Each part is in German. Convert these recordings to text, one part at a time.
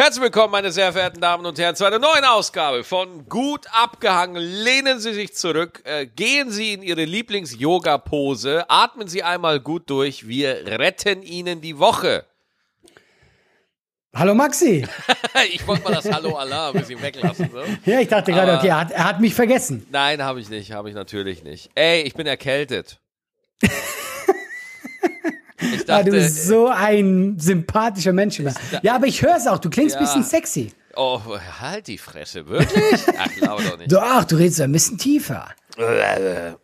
Herzlich willkommen, meine sehr verehrten Damen und Herren, zu einer neuen Ausgabe von Gut abgehangen. Lehnen Sie sich zurück, äh, gehen Sie in Ihre Lieblings-Yoga-Pose, atmen Sie einmal gut durch. Wir retten Ihnen die Woche. Hallo Maxi. ich wollte mal das Hallo Allah ein bisschen weglassen. So. Ja, ich dachte gerade, okay, er hat, er hat mich vergessen. Nein, habe ich nicht, habe ich natürlich nicht. Ey, ich bin erkältet. Ich dachte, ah, du bist so ein sympathischer Mensch. Immer. Ja, aber ich höre es auch. Du klingst ein ja. bisschen sexy. Oh, halt die Fresse, wirklich? Ach, glaube doch nicht. Doch, du redest ein bisschen tiefer.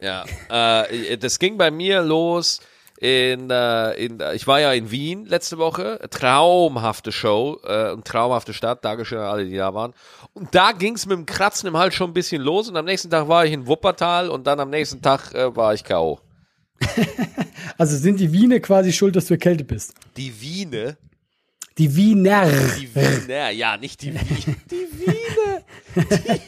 Ja, äh, das ging bei mir los in, äh, in, ich war ja in Wien letzte Woche, traumhafte Show, äh, und traumhafte Stadt, Dankeschön an alle, die da waren. Und da ging's mit dem Kratzen im Hals schon ein bisschen los und am nächsten Tag war ich in Wuppertal und dann am nächsten Tag äh, war ich K.O. also sind die Wiener quasi schuld, dass du erkältet bist? Die Wiener? Die Wiener. Die Wiener, ja, nicht die Wiener. Die Wiener.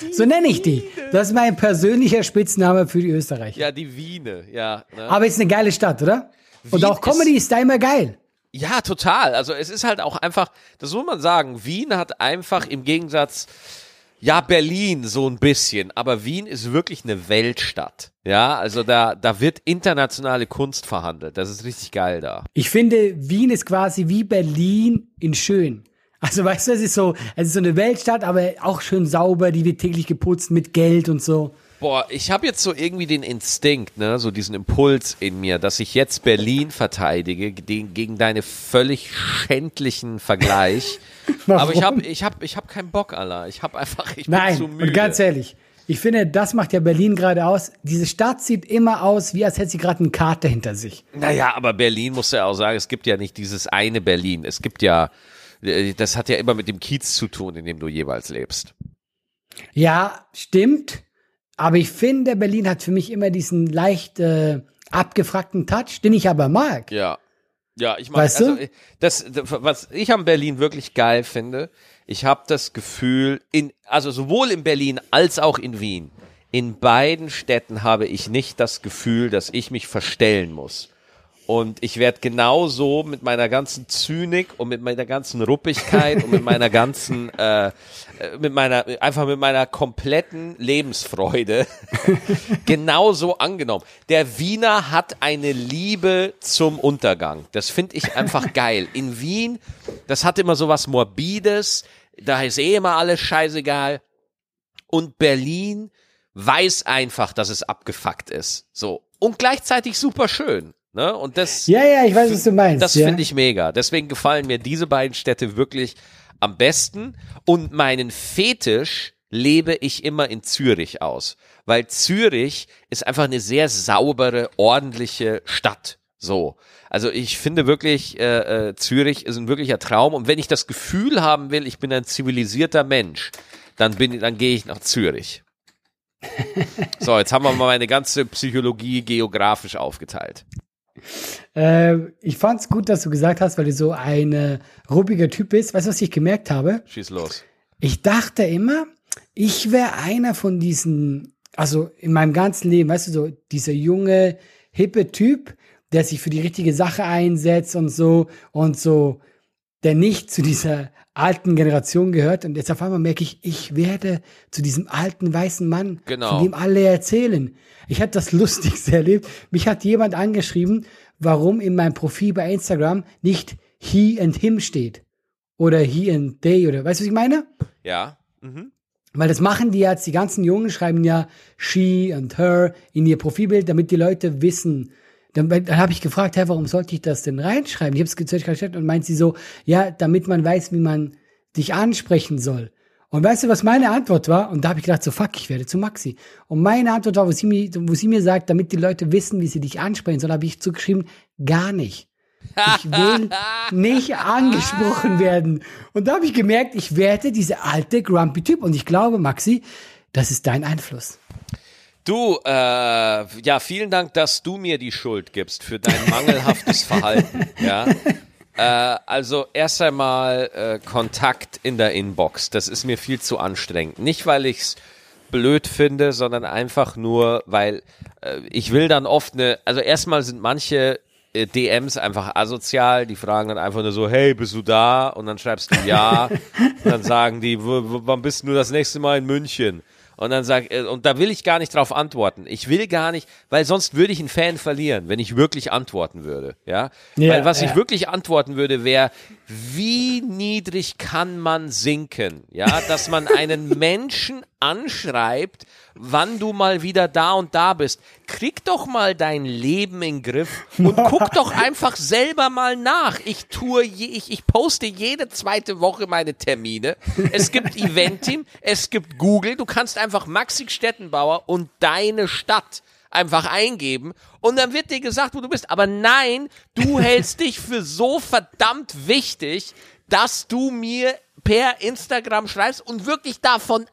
Die, so nenne ich die. Das ist mein persönlicher Spitzname für die Österreicher. Ja, die Wiener, ja. Ne? Aber ist eine geile Stadt, oder? Wien Und auch Comedy ist, ist da immer geil. Ja, total. Also es ist halt auch einfach, das muss man sagen, Wien hat einfach im Gegensatz ja, Berlin so ein bisschen, aber Wien ist wirklich eine Weltstadt. Ja, also da, da wird internationale Kunst verhandelt. Das ist richtig geil da. Ich finde, Wien ist quasi wie Berlin in schön. Also weißt du, es ist so, es ist so eine Weltstadt, aber auch schön sauber, die wird täglich geputzt mit Geld und so. Boah, ich habe jetzt so irgendwie den Instinkt, ne, so diesen Impuls in mir, dass ich jetzt Berlin verteidige gegen, gegen deine völlig schändlichen Vergleich. Aber ich habe ich hab, ich hab keinen Bock, Allah. Ich habe einfach, ich Nein, bin zu müde. und ganz ehrlich, ich finde, das macht ja Berlin gerade aus. Diese Stadt sieht immer aus, wie als hätte sie gerade eine Karte hinter sich. Naja, aber Berlin muss ja auch sagen, es gibt ja nicht dieses eine Berlin. Es gibt ja, äh, das hat ja immer mit dem Kiez zu tun, in dem du jeweils lebst. Ja, stimmt. Aber ich finde, Berlin hat für mich immer diesen leicht äh, abgefragten Touch, den ich aber mag. Ja. Ja, ich mag, weißt also, du? Das, das, was ich an Berlin wirklich geil finde, ich habe das Gefühl, in, also sowohl in Berlin als auch in Wien, in beiden Städten habe ich nicht das Gefühl, dass ich mich verstellen muss. Und ich werde genauso mit meiner ganzen Zynik und mit meiner ganzen Ruppigkeit und mit meiner ganzen, äh, äh, mit meiner, einfach mit meiner kompletten Lebensfreude genauso angenommen. Der Wiener hat eine Liebe zum Untergang. Das finde ich einfach geil. In Wien, das hat immer so was Morbides. Da ist eh immer alles scheißegal. Und Berlin weiß einfach, dass es abgefuckt ist. So. Und gleichzeitig super schön. Ne? Und das, ja, ja, ich weiß, was du meinst. Das ja. finde ich mega. Deswegen gefallen mir diese beiden Städte wirklich am besten. Und meinen Fetisch lebe ich immer in Zürich aus. Weil Zürich ist einfach eine sehr saubere, ordentliche Stadt. So. Also ich finde wirklich, äh, äh, Zürich ist ein wirklicher Traum. Und wenn ich das Gefühl haben will, ich bin ein zivilisierter Mensch, dann bin, dann gehe ich nach Zürich. so, jetzt haben wir mal meine ganze Psychologie geografisch aufgeteilt. Äh, ich fand's gut, dass du gesagt hast, weil du so ein ruppiger Typ bist. Weißt du, was ich gemerkt habe? Schieß los. Ich dachte immer, ich wäre einer von diesen, also in meinem ganzen Leben, weißt du, so dieser junge, hippe Typ, der sich für die richtige Sache einsetzt und so und so, der nicht zu dieser alten Generation gehört. Und jetzt auf einmal merke ich, ich werde zu diesem alten weißen Mann, genau. von dem alle erzählen. Ich hatte das Lustigste erlebt. Mich hat jemand angeschrieben, warum in meinem Profil bei Instagram nicht he and him steht. Oder he and they oder weißt du, was ich meine? Ja. Mhm. Weil das machen die jetzt, die ganzen Jungen schreiben ja she and her in ihr Profilbild, damit die Leute wissen. Dann, dann habe ich gefragt, hey, warum sollte ich das denn reinschreiben? Ich habe es gezeigt und meint sie so, ja, damit man weiß, wie man dich ansprechen soll. Und weißt du, was meine Antwort war? Und da habe ich gedacht, so fuck, ich werde zu Maxi. Und meine Antwort war, wo sie, mir, wo sie mir sagt, damit die Leute wissen, wie sie dich ansprechen sollen, habe ich zugeschrieben, gar nicht. Ich will nicht angesprochen werden. Und da habe ich gemerkt, ich werde dieser alte grumpy Typ. Und ich glaube, Maxi, das ist dein Einfluss. Du, äh, ja, vielen Dank, dass du mir die Schuld gibst für dein mangelhaftes Verhalten. Ja, äh, also erst einmal äh, Kontakt in der Inbox. Das ist mir viel zu anstrengend. Nicht, weil ich es blöd finde, sondern einfach nur, weil äh, ich will dann oft eine, also erstmal sind manche äh, DMs einfach asozial. Die fragen dann einfach nur so, hey, bist du da? Und dann schreibst du ja. und dann sagen die, wann bist du das nächste Mal in München? Und dann sag, äh, und da will ich gar nicht drauf antworten. Ich will gar nicht, weil sonst würde ich einen Fan verlieren, wenn ich wirklich antworten würde. Ja. ja weil was ja. ich wirklich antworten würde, wäre, wie niedrig kann man sinken? Ja, dass man einen Menschen anschreibt, wann du mal wieder da und da bist. Krieg doch mal dein Leben in den Griff und guck doch einfach selber mal nach. Ich tue, je, ich, ich poste jede zweite Woche meine Termine. Es gibt Eventim, es gibt Google. Du kannst einfach Maxi Stettenbauer und deine Stadt einfach eingeben und dann wird dir gesagt, wo du bist. Aber nein, du hältst dich für so verdammt wichtig, dass du mir per Instagram schreibst und wirklich davon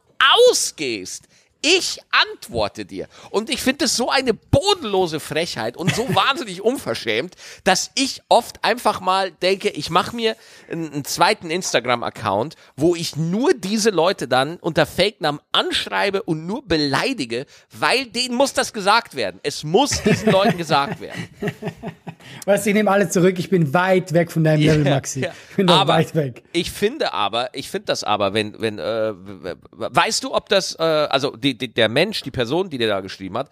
ausgehst, ich antworte dir. Und ich finde es so eine bodenlose Frechheit und so wahnsinnig unverschämt, dass ich oft einfach mal denke, ich mache mir einen, einen zweiten Instagram-Account, wo ich nur diese Leute dann unter Fake-Namen anschreibe und nur beleidige, weil denen muss das gesagt werden. Es muss diesen Leuten gesagt werden. Weißt du, ich nehme alle zurück, ich bin weit weg von deinem Level, Maxi. Ich bin aber, weit weg. Ich finde aber, ich finde das aber, wenn, wenn, äh, weißt du, ob das, äh, also die, die, der Mensch, die Person, die dir da geschrieben hat,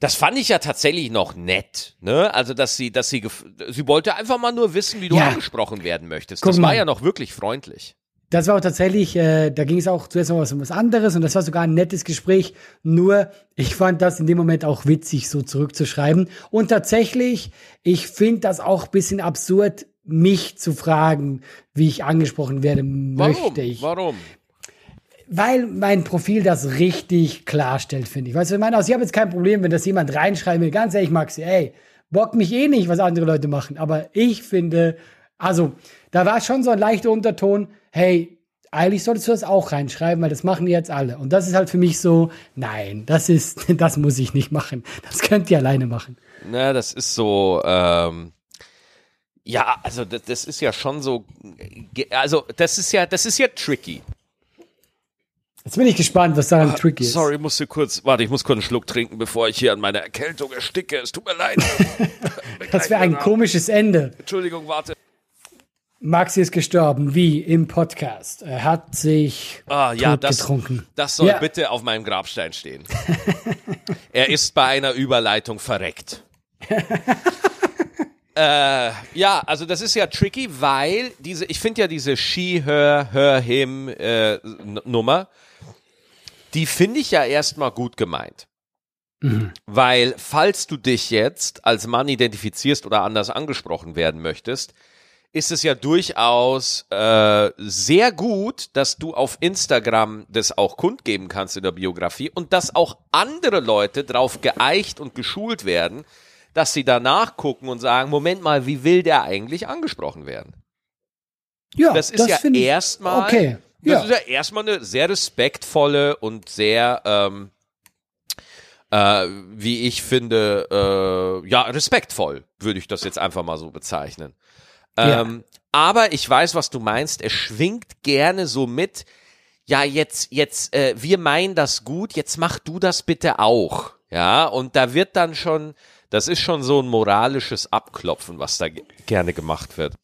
das fand ich ja tatsächlich noch nett, ne? Also, dass sie, dass sie, sie wollte einfach mal nur wissen, wie du ja. angesprochen werden möchtest. Guck das war mal. ja noch wirklich freundlich. Das war auch tatsächlich, äh, da ging es auch zuerst noch um was anderes und das war sogar ein nettes Gespräch. Nur, ich fand das in dem Moment auch witzig, so zurückzuschreiben. Und tatsächlich, ich finde das auch ein bisschen absurd, mich zu fragen, wie ich angesprochen werden möchte. Ich, Warum? Weil mein Profil das richtig klarstellt, finde ich. Weißt du, ich meine, also ich habe jetzt kein Problem, wenn das jemand reinschreiben will. Ganz ehrlich, Maxi, ey, bock mich eh nicht, was andere Leute machen. Aber ich finde, also, da war schon so ein leichter Unterton, hey, eigentlich solltest du das auch reinschreiben, weil das machen die jetzt alle. Und das ist halt für mich so, nein, das ist, das muss ich nicht machen. Das könnt ihr alleine machen. Na, das ist so, ähm, ja, also das, das ist ja schon so, also das ist ja, das ist ja tricky. Jetzt bin ich gespannt, was daran ah, tricky ist. Sorry, musste kurz, warte, ich muss kurz einen Schluck trinken, bevor ich hier an meiner Erkältung ersticke. Es tut mir leid. das wäre ein komisches Ende. Entschuldigung, warte. Maxi ist gestorben, wie im Podcast. Er hat sich ah, ja, das, getrunken. Das soll ja. bitte auf meinem Grabstein stehen. er ist bei einer Überleitung verreckt. äh, ja, also das ist ja tricky, weil diese, ich finde ja diese She, Her, Her, Him äh, Nummer, die finde ich ja erstmal gut gemeint. Mhm. Weil, falls du dich jetzt als Mann identifizierst oder anders angesprochen werden möchtest, ist es ja durchaus äh, sehr gut, dass du auf Instagram das auch kundgeben kannst in der Biografie und dass auch andere Leute drauf geeicht und geschult werden, dass sie danach gucken und sagen, Moment mal, wie will der eigentlich angesprochen werden? Ja, das ist das ja erstmal, okay. ja. ist ja erstmal eine sehr respektvolle und sehr, ähm, äh, wie ich finde, äh, ja, respektvoll, würde ich das jetzt einfach mal so bezeichnen. Ähm. Aber ich weiß, was du meinst. Er schwingt gerne so mit. Ja, jetzt, jetzt, äh, wir meinen das gut. Jetzt mach du das bitte auch. Ja, und da wird dann schon, das ist schon so ein moralisches Abklopfen, was da gerne gemacht wird.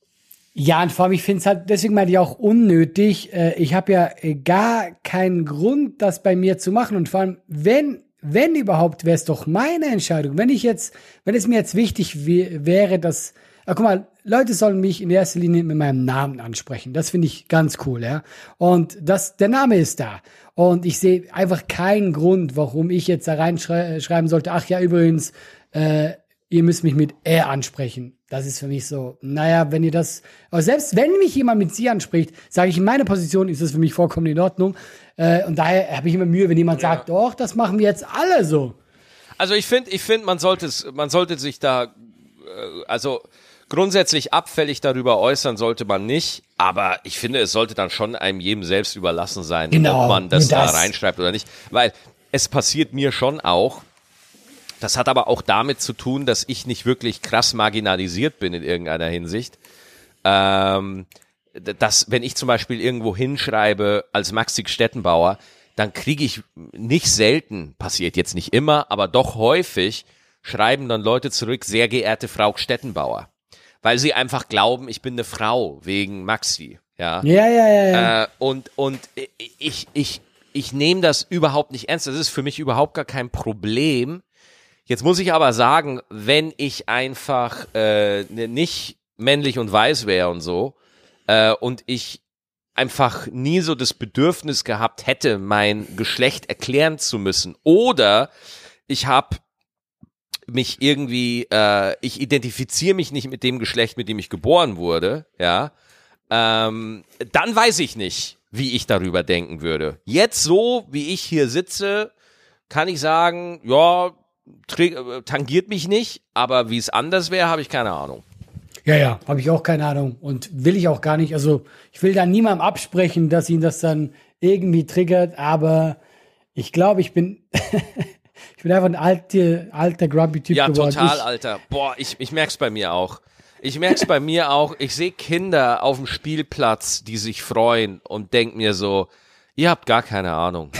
Ja, und vor allem, ich finde es halt, deswegen meine ich auch unnötig. Äh, ich habe ja äh, gar keinen Grund, das bei mir zu machen. Und vor allem, wenn, wenn überhaupt, wäre es doch meine Entscheidung. Wenn ich jetzt, wenn es mir jetzt wichtig wäre, dass aber guck mal, Leute sollen mich in erster Linie mit meinem Namen ansprechen. Das finde ich ganz cool, ja. Und das, der Name ist da. Und ich sehe einfach keinen Grund, warum ich jetzt da reinschreiben sollte, ach ja, übrigens, äh, ihr müsst mich mit er ansprechen. Das ist für mich so, naja, wenn ihr das, aber selbst wenn mich jemand mit sie anspricht, sage ich in meiner Position, ist das für mich vollkommen in Ordnung. Äh, und daher habe ich immer Mühe, wenn jemand ja. sagt, doch, das machen wir jetzt alle so. Also ich finde, ich finde, man sollte es, man sollte sich da, äh, also Grundsätzlich abfällig darüber äußern sollte man nicht, aber ich finde, es sollte dann schon einem jedem selbst überlassen sein, genau, ob man das, das da reinschreibt oder nicht. Weil es passiert mir schon auch, das hat aber auch damit zu tun, dass ich nicht wirklich krass marginalisiert bin in irgendeiner Hinsicht. Ähm, dass, wenn ich zum Beispiel irgendwo hinschreibe als Maxi Stettenbauer, dann kriege ich nicht selten, passiert jetzt nicht immer, aber doch häufig schreiben dann Leute zurück, sehr geehrte Frau Stettenbauer. Weil sie einfach glauben, ich bin eine Frau wegen Maxi. Ja, ja, ja, ja. ja. Äh, und, und ich, ich, ich nehme das überhaupt nicht ernst. Das ist für mich überhaupt gar kein Problem. Jetzt muss ich aber sagen, wenn ich einfach äh, nicht männlich und weiß wäre und so, äh, und ich einfach nie so das Bedürfnis gehabt hätte, mein Geschlecht erklären zu müssen. Oder ich habe mich irgendwie, äh, ich identifiziere mich nicht mit dem Geschlecht, mit dem ich geboren wurde, ja, ähm, dann weiß ich nicht, wie ich darüber denken würde. Jetzt so, wie ich hier sitze, kann ich sagen, ja, tangiert mich nicht, aber wie es anders wäre, habe ich keine Ahnung. Ja, ja, habe ich auch keine Ahnung und will ich auch gar nicht. Also ich will da niemandem absprechen, dass ihn das dann irgendwie triggert, aber ich glaube, ich bin, bin einfach ein alter, alter grumpy Typ ja, geworden. Ja, total, ich, Alter. Boah, ich, ich merk's bei mir auch. Ich merk's bei mir auch. Ich sehe Kinder auf dem Spielplatz, die sich freuen und denk mir so, ihr habt gar keine Ahnung.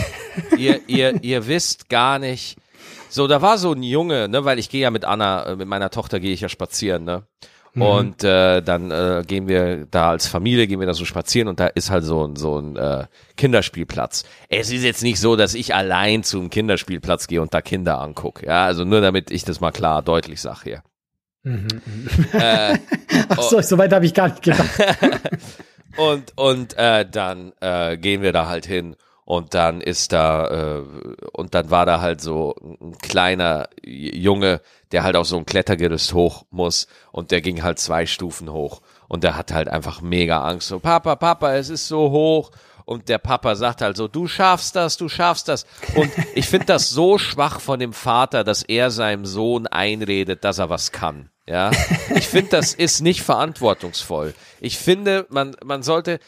ihr, ihr, ihr wisst gar nicht. So, da war so ein Junge, ne, weil ich gehe ja mit Anna, äh, mit meiner Tochter gehe ich ja spazieren, ne? Mhm. Und äh, dann äh, gehen wir da als Familie, gehen wir da so spazieren und da ist halt so ein, so ein äh, Kinderspielplatz. Es ist jetzt nicht so, dass ich allein zum Kinderspielplatz gehe und da Kinder angucke. Ja, also nur damit ich das mal klar deutlich sage hier. Mhm. Äh, Ach so, so weit habe ich gar nicht gedacht. und und äh, dann äh, gehen wir da halt hin und dann ist da, äh, und dann war da halt so ein kleiner Junge, der halt auf so ein Klettergerüst hoch muss und der ging halt zwei Stufen hoch und der hat halt einfach mega Angst. So, Papa, Papa, es ist so hoch. Und der Papa sagt halt so, du schaffst das, du schaffst das. Und ich finde das so schwach von dem Vater, dass er seinem Sohn einredet, dass er was kann. Ja, ich finde, das ist nicht verantwortungsvoll. Ich finde, man, man sollte,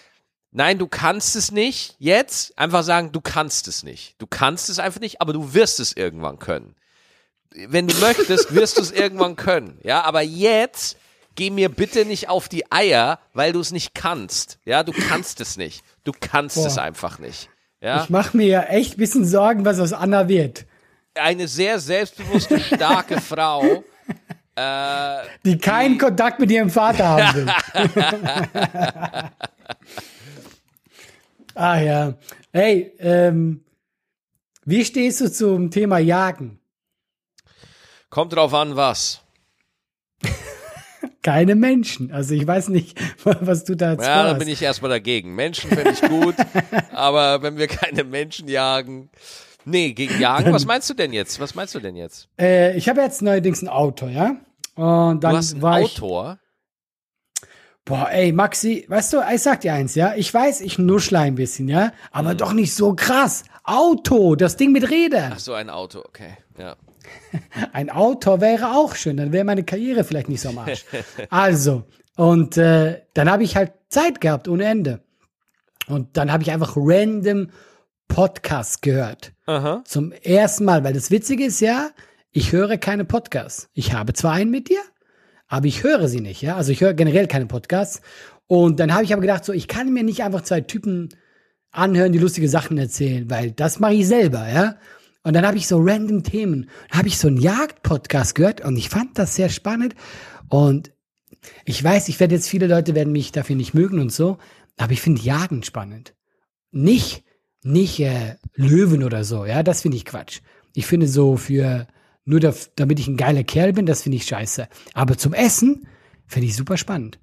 Nein, du kannst es nicht. Jetzt einfach sagen, du kannst es nicht. Du kannst es einfach nicht, aber du wirst es irgendwann können. Wenn du möchtest, wirst du es irgendwann können. Ja, aber jetzt geh mir bitte nicht auf die Eier, weil du es nicht kannst. Ja, du kannst es nicht. Du kannst Boah. es einfach nicht. Ja? Ich mache mir ja echt ein bisschen Sorgen, was aus Anna wird. Eine sehr selbstbewusste, starke Frau. Äh, die keinen die Kontakt mit ihrem Vater haben will. Ah ja. Hey, ähm, wie stehst du zum Thema Jagen? Kommt drauf an, was. Keine Menschen. Also ich weiß nicht, was du da Ja, da bin ich erstmal dagegen. Menschen finde ich gut, aber wenn wir keine Menschen jagen. Nee, gegen Jagen, was meinst du denn jetzt? Was meinst du denn jetzt? Äh, ich habe jetzt neuerdings ein Auto, ja? Und dann du hast ein war Autor? Boah, ey, Maxi, weißt du, ich sag dir eins, ja, ich weiß, ich nuschle ein bisschen, ja, aber mhm. doch nicht so krass. Auto, das Ding mit Rädern. Ach so, ein Auto, okay, ja. ein Auto wäre auch schön, dann wäre meine Karriere vielleicht nicht so am Arsch. also, und äh, dann habe ich halt Zeit gehabt ohne Ende. Und dann habe ich einfach random Podcasts gehört. Aha. Zum ersten Mal, weil das Witzige ist ja, ich höre keine Podcasts. Ich habe zwar einen mit dir, aber ich höre sie nicht, ja. Also ich höre generell keine Podcasts. Und dann habe ich aber gedacht, so, ich kann mir nicht einfach zwei Typen anhören, die lustige Sachen erzählen, weil das mache ich selber, ja. Und dann habe ich so random Themen. Habe ich so einen Jagd-Podcast gehört und ich fand das sehr spannend. Und ich weiß, ich werde jetzt viele Leute werden mich dafür nicht mögen und so, aber ich finde Jagen spannend. Nicht, nicht äh, Löwen oder so, ja, das finde ich Quatsch. Ich finde so für nur da, damit ich ein geiler Kerl bin, das finde ich scheiße. Aber zum Essen finde ich super spannend.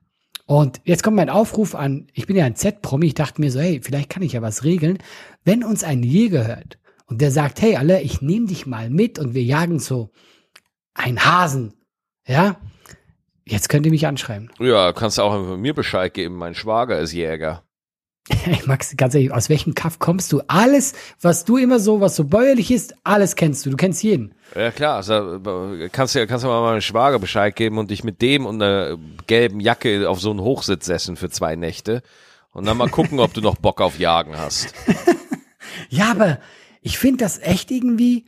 Und jetzt kommt mein Aufruf an, ich bin ja ein Z-Promi, ich dachte mir so, hey, vielleicht kann ich ja was regeln. Wenn uns ein Jäger hört und der sagt, hey, alle, ich nehme dich mal mit und wir jagen so einen Hasen, ja, jetzt könnt ihr mich anschreiben. Ja, kannst du auch mir Bescheid geben, mein Schwager ist Jäger. Max, ganz ehrlich, aus welchem Kaff kommst du? Alles, was du immer so, was so bäuerlich ist, alles kennst du. Du kennst jeden. Ja klar, also, kannst du kannst du mal meinem Schwager Bescheid geben und dich mit dem und einer gelben Jacke auf so einen Hochsitz setzen für zwei Nächte und dann mal gucken, ob du noch Bock auf Jagen hast. ja, aber ich finde das echt irgendwie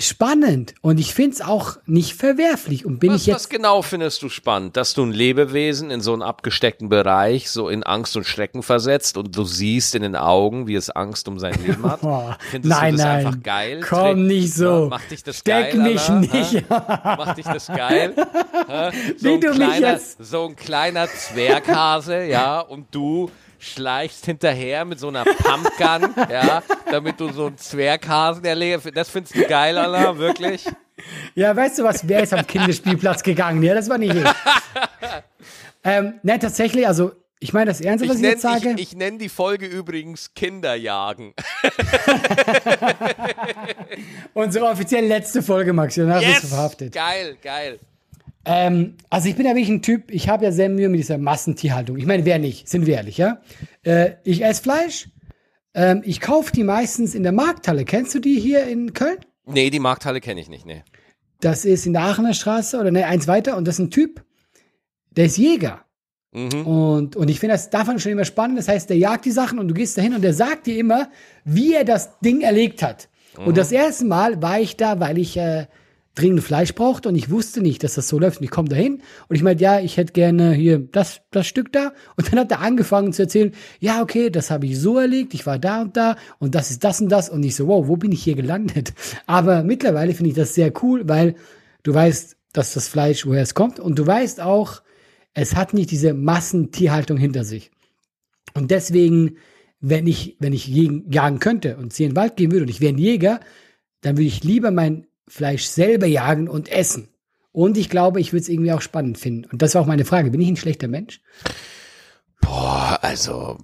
spannend und ich finde es auch nicht verwerflich. Und bin was, ich jetzt. Was genau findest du spannend? Dass du ein Lebewesen in so einen abgesteckten Bereich so in Angst und Schrecken versetzt und du siehst in den Augen, wie es Angst um sein Leben hat? Findest nein, du das nein. einfach geil? Komm Trägt, nicht so. Macht dich das Steck geil? mich Alter? nicht. Macht dich das geil? so wie du kleiner, mich jetzt. So ein kleiner Zwerghase, ja, und du schleichst hinterher mit so einer Pumpgun, ja, damit du so einen Zwerghasen erlebst. Das findest du geil, Alter, wirklich? Ja, weißt du was, wer ist am Kinderspielplatz gegangen? Ja, das war nicht ich. ähm, ne, tatsächlich, also ich meine das Ernste, was ich, ich jetzt sage. Ich, ich nenne die Folge übrigens Kinderjagen. Unsere offiziell letzte Folge, Max. Danach yes! bist du verhaftet. Geil, geil. Ähm, also ich bin ja wirklich ein Typ, ich habe ja sehr Mühe mit dieser Massentierhaltung. Ich meine, wer nicht, sind wir ehrlich, ja? Äh, ich esse Fleisch, ähm, ich kaufe die meistens in der Markthalle. Kennst du die hier in Köln? Nee, die Markthalle kenne ich nicht, nee. Das ist in der Aachener Straße oder ne, eins weiter und das ist ein Typ, der ist Jäger. Mhm. Und, und ich finde das davon schon immer spannend. Das heißt, der jagt die Sachen und du gehst dahin und der sagt dir immer, wie er das Ding erlegt hat. Mhm. Und das erste Mal war ich da, weil ich äh, dringend Fleisch brauchte und ich wusste nicht, dass das so läuft. Und ich komme dahin und ich meinte, ja, ich hätte gerne hier das, das Stück da. Und dann hat er angefangen zu erzählen, ja, okay, das habe ich so erlegt, ich war da und da und das ist das und das. Und ich so, wow, wo bin ich hier gelandet? Aber mittlerweile finde ich das sehr cool, weil du weißt, dass das Fleisch, woher es kommt und du weißt auch, es hat nicht diese Massentierhaltung hinter sich. Und deswegen, wenn ich, wenn ich jagen könnte und sie in den Wald gehen würde und ich wäre ein Jäger, dann würde ich lieber mein Fleisch selber jagen und essen. Und ich glaube, ich würde es irgendwie auch spannend finden. Und das war auch meine Frage. Bin ich ein schlechter Mensch? Boah, also,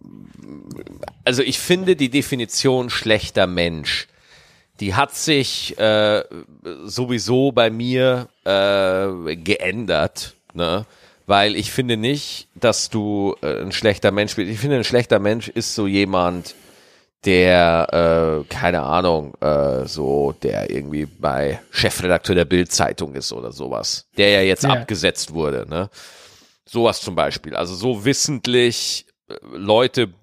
also ich finde die Definition schlechter Mensch, die hat sich äh, sowieso bei mir äh, geändert, ne? Weil ich finde nicht, dass du äh, ein schlechter Mensch bist. Ich finde, ein schlechter Mensch ist so jemand, der, äh, keine Ahnung, äh, so, der irgendwie bei Chefredakteur der Bild-Zeitung ist oder sowas, der ja jetzt ja. abgesetzt wurde, ne? Sowas zum Beispiel. Also so wissentlich äh, Leute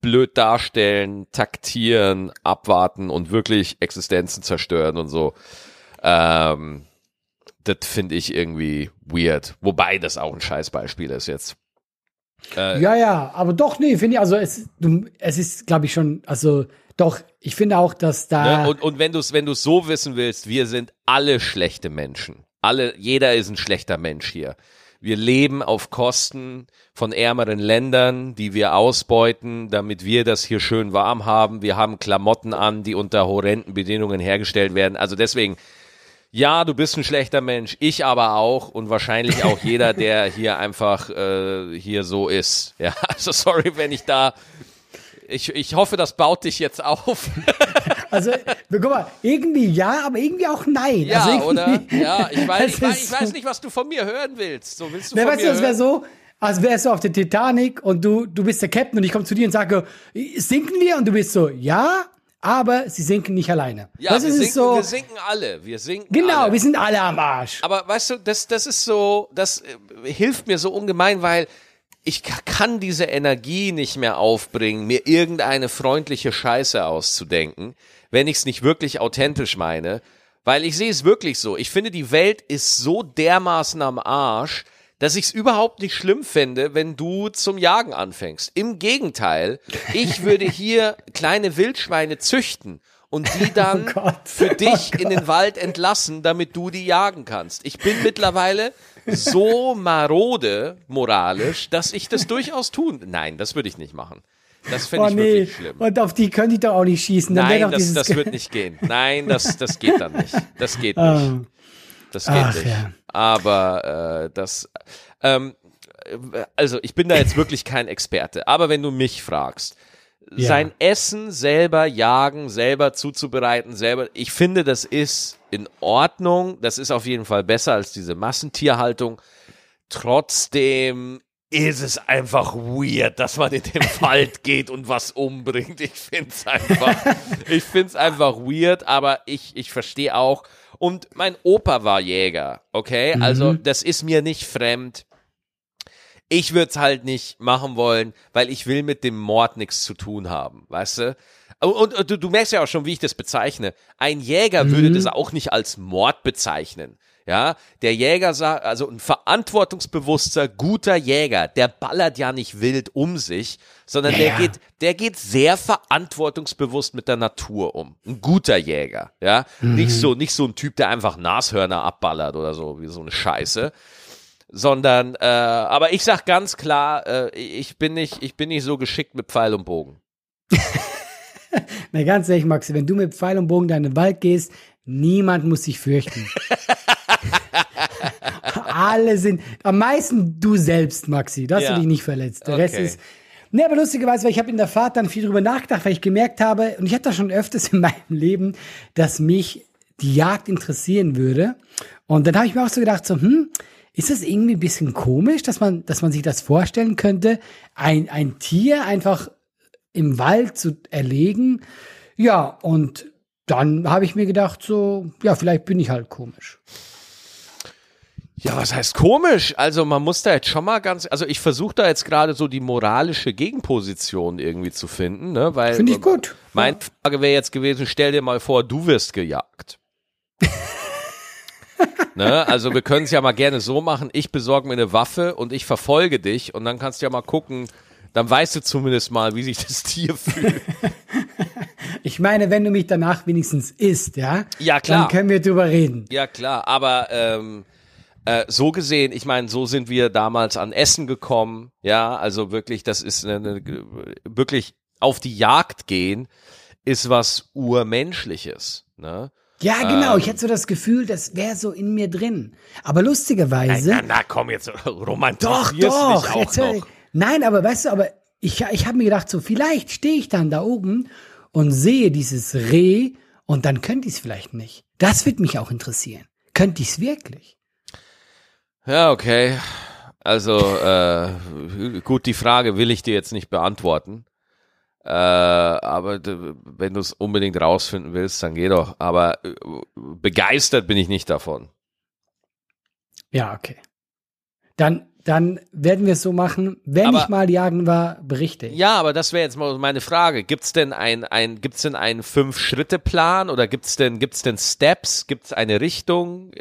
blöd darstellen, taktieren, abwarten und wirklich Existenzen zerstören und so. Ähm, das finde ich irgendwie weird. Wobei das auch ein Scheißbeispiel ist jetzt. Äh, ja, ja, aber doch, nee, finde ich, also es, du, es ist, glaube ich, schon, also doch, ich finde auch, dass da. Ne? Und, und wenn du es wenn du's so wissen willst, wir sind alle schlechte Menschen. Alle, jeder ist ein schlechter Mensch hier. Wir leben auf Kosten von ärmeren Ländern, die wir ausbeuten, damit wir das hier schön warm haben. Wir haben Klamotten an, die unter horrenden Bedingungen hergestellt werden. Also deswegen, ja, du bist ein schlechter Mensch, ich aber auch und wahrscheinlich auch jeder, der hier einfach äh, hier so ist. Ja, also sorry, wenn ich da. Ich, ich hoffe, das baut dich jetzt auf. Also, guck mal, irgendwie ja, aber irgendwie auch nein. Ja, also oder? Ja, ich weiß, ich, weiß, ich weiß nicht, was du von mir hören willst. So willst du Na, von weißt mir du, das wäre so, als wärst du auf der Titanic und du, du bist der Captain und ich komme zu dir und sage, sinken wir? Und du bist so, ja, aber sie sinken nicht alleine. Ja, das wir, sinken, so, wir sinken alle. Wir sinken genau, alle. wir sind alle am Arsch. Aber weißt du, das, das ist so, das äh, hilft mir so ungemein, weil ich kann diese Energie nicht mehr aufbringen, mir irgendeine freundliche Scheiße auszudenken, wenn ich es nicht wirklich authentisch meine. Weil ich sehe es wirklich so. Ich finde, die Welt ist so dermaßen am Arsch, dass ich es überhaupt nicht schlimm fände, wenn du zum Jagen anfängst. Im Gegenteil, ich würde hier kleine Wildschweine züchten und die dann oh für dich oh in den Wald entlassen, damit du die jagen kannst. Ich bin mittlerweile so marode moralisch, dass ich das durchaus tun. Nein, das würde ich nicht machen. Das finde oh, ich nee. wirklich schlimm. Und auf die können die doch auch nicht schießen. Dann Nein, das, das wird nicht gehen. Nein, das, das geht dann nicht. Das geht ah. nicht. Das geht Ach, nicht. Ja. Aber äh, das, ähm, also ich bin da jetzt wirklich kein Experte. Aber wenn du mich fragst, ja. sein Essen selber jagen, selber zuzubereiten, selber, ich finde, das ist in Ordnung. Das ist auf jeden Fall besser als diese Massentierhaltung. Trotzdem ist es einfach weird, dass man in den Wald geht und was umbringt. Ich finde es einfach, ich finde es einfach weird, aber ich, ich verstehe auch, und mein Opa war Jäger, okay? Mhm. Also das ist mir nicht fremd. Ich würde es halt nicht machen wollen, weil ich will mit dem Mord nichts zu tun haben, weißt du? Und, und du, du, merkst ja auch schon, wie ich das bezeichne. Ein Jäger mhm. würde das auch nicht als Mord bezeichnen. Ja, der Jäger sagt, also ein verantwortungsbewusster, guter Jäger, der ballert ja nicht wild um sich, sondern ja. der geht, der geht sehr verantwortungsbewusst mit der Natur um. Ein guter Jäger, ja. Mhm. Nicht so, nicht so ein Typ, der einfach Nashörner abballert oder so, wie so eine Scheiße. Sondern, äh, aber ich sag ganz klar, äh, ich bin nicht, ich bin nicht so geschickt mit Pfeil und Bogen. Na ganz ehrlich, Maxi, wenn du mit Pfeil und Bogen in den Wald gehst, niemand muss sich fürchten. Alle sind, am meisten du selbst, Maxi, dass ja. du dich nicht verletzt. Der okay. Rest ist, Ne, aber lustigerweise, weil ich habe in der Fahrt dann viel drüber nachgedacht, weil ich gemerkt habe, und ich hatte das schon öfters in meinem Leben, dass mich die Jagd interessieren würde. Und dann habe ich mir auch so gedacht, so, hm, ist das irgendwie ein bisschen komisch, dass man, dass man sich das vorstellen könnte, ein, ein Tier einfach im Wald zu erlegen? Ja, und dann habe ich mir gedacht, so, ja, vielleicht bin ich halt komisch. Ja, was heißt komisch? Also man muss da jetzt schon mal ganz, also ich versuche da jetzt gerade so die moralische Gegenposition irgendwie zu finden, ne? Weil finde ich gut. Meine ja. Frage wäre jetzt gewesen: Stell dir mal vor, du wirst gejagt. ne? Also wir können es ja mal gerne so machen: Ich besorge mir eine Waffe und ich verfolge dich und dann kannst du ja mal gucken. Dann weißt du zumindest mal, wie sich das Tier fühlt. Ich meine, wenn du mich danach wenigstens isst, ja? Ja, klar. Dann können wir drüber reden. Ja, klar. Aber ähm, äh, so gesehen, ich meine, so sind wir damals an Essen gekommen. Ja, also wirklich, das ist eine, eine, wirklich auf die Jagd gehen, ist was urmenschliches. Ne? Ja, genau. Ähm, ich hätte so das Gefühl, das wäre so in mir drin. Aber lustigerweise. Na, na, na komm jetzt, romantisierst doch, doch, auch noch. Nein, aber weißt du, aber ich, ich habe mir gedacht, so vielleicht stehe ich dann da oben und sehe dieses Reh und dann könnte ich es vielleicht nicht. Das wird mich auch interessieren. Könnte ich es wirklich? Ja, okay. Also, äh, gut, die Frage will ich dir jetzt nicht beantworten. Äh, aber wenn du es unbedingt rausfinden willst, dann geh doch. Aber äh, begeistert bin ich nicht davon. Ja, okay. Dann, dann werden wir es so machen. Wenn aber, ich mal jagen war, berichte ich. Ja, aber das wäre jetzt mal meine Frage. Gibt's denn ein, ein, gibt's denn einen Fünf-Schritte-Plan oder gibt's denn, gibt's denn Steps? Gibt's eine Richtung?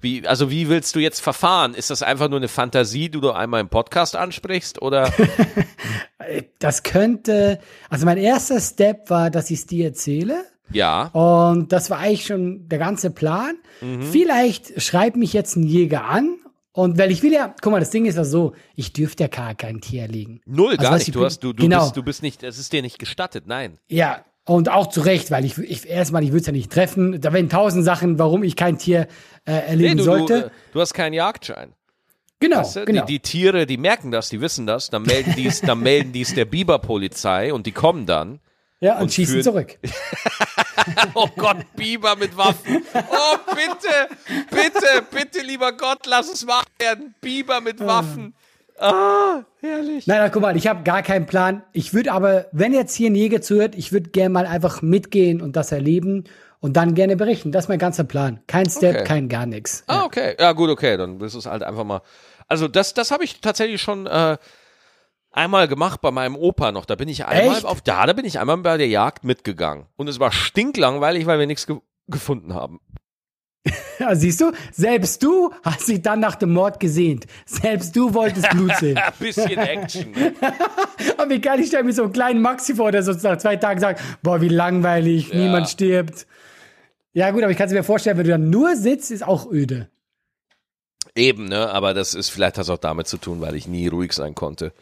Wie, also wie willst du jetzt verfahren? Ist das einfach nur eine Fantasie, die du einmal im Podcast ansprichst oder? das könnte, also mein erster Step war, dass ich es dir erzähle. Ja. Und das war eigentlich schon der ganze Plan. Mhm. Vielleicht schreibt mich jetzt ein Jäger an und weil ich will ja, guck mal, das Ding ist ja so, ich dürfte ja gar kein Tier erlegen. Null, also, gar nicht. Du, hast, du, du, genau. bist, du bist nicht, das ist dir nicht gestattet, nein. Ja, und auch zu Recht, weil ich, ich erstmal, ich würde es ja nicht treffen. Da wären tausend Sachen, warum ich kein Tier äh, erleben nee, du, sollte. Du, äh, du, hast keinen Jagdschein. Genau, weißt du? genau. Die, die, Tiere, die merken das, die wissen das, dann melden die es, dann melden die es der Biberpolizei und die kommen dann. Ja, und, und schießen führen, zurück. oh Gott, Biber mit Waffen. Oh, bitte, bitte, bitte, lieber Gott, lass es wahr werden. Biber mit Waffen. Ah, herrlich. Nein, nein, guck mal, ich habe gar keinen Plan. Ich würde aber, wenn jetzt hier ein Jäger zuhört, ich würde gerne mal einfach mitgehen und das erleben und dann gerne berichten. Das ist mein ganzer Plan. Kein Step, okay. kein gar nichts. Ah, okay. Ja, gut, okay. Dann du es halt einfach mal. Also, das, das habe ich tatsächlich schon äh, einmal gemacht bei meinem Opa noch. Da bin ich einmal Echt? auf, da, da bin ich einmal bei der Jagd mitgegangen. Und es war stinklangweilig, weil wir nichts ge gefunden haben. Ja, siehst du, selbst du hast dich dann nach dem Mord gesehnt. Selbst du wolltest Blut sehen. Ein bisschen Action. Ne? Und wie geil, ich stelle mir so einen kleinen Maxi vor, der so nach zwei Tagen sagt, boah, wie langweilig, ja. niemand stirbt. Ja gut, aber ich kann es mir vorstellen, wenn du dann nur sitzt, ist auch öde. Eben, ne, aber das ist, vielleicht hat es auch damit zu tun, weil ich nie ruhig sein konnte.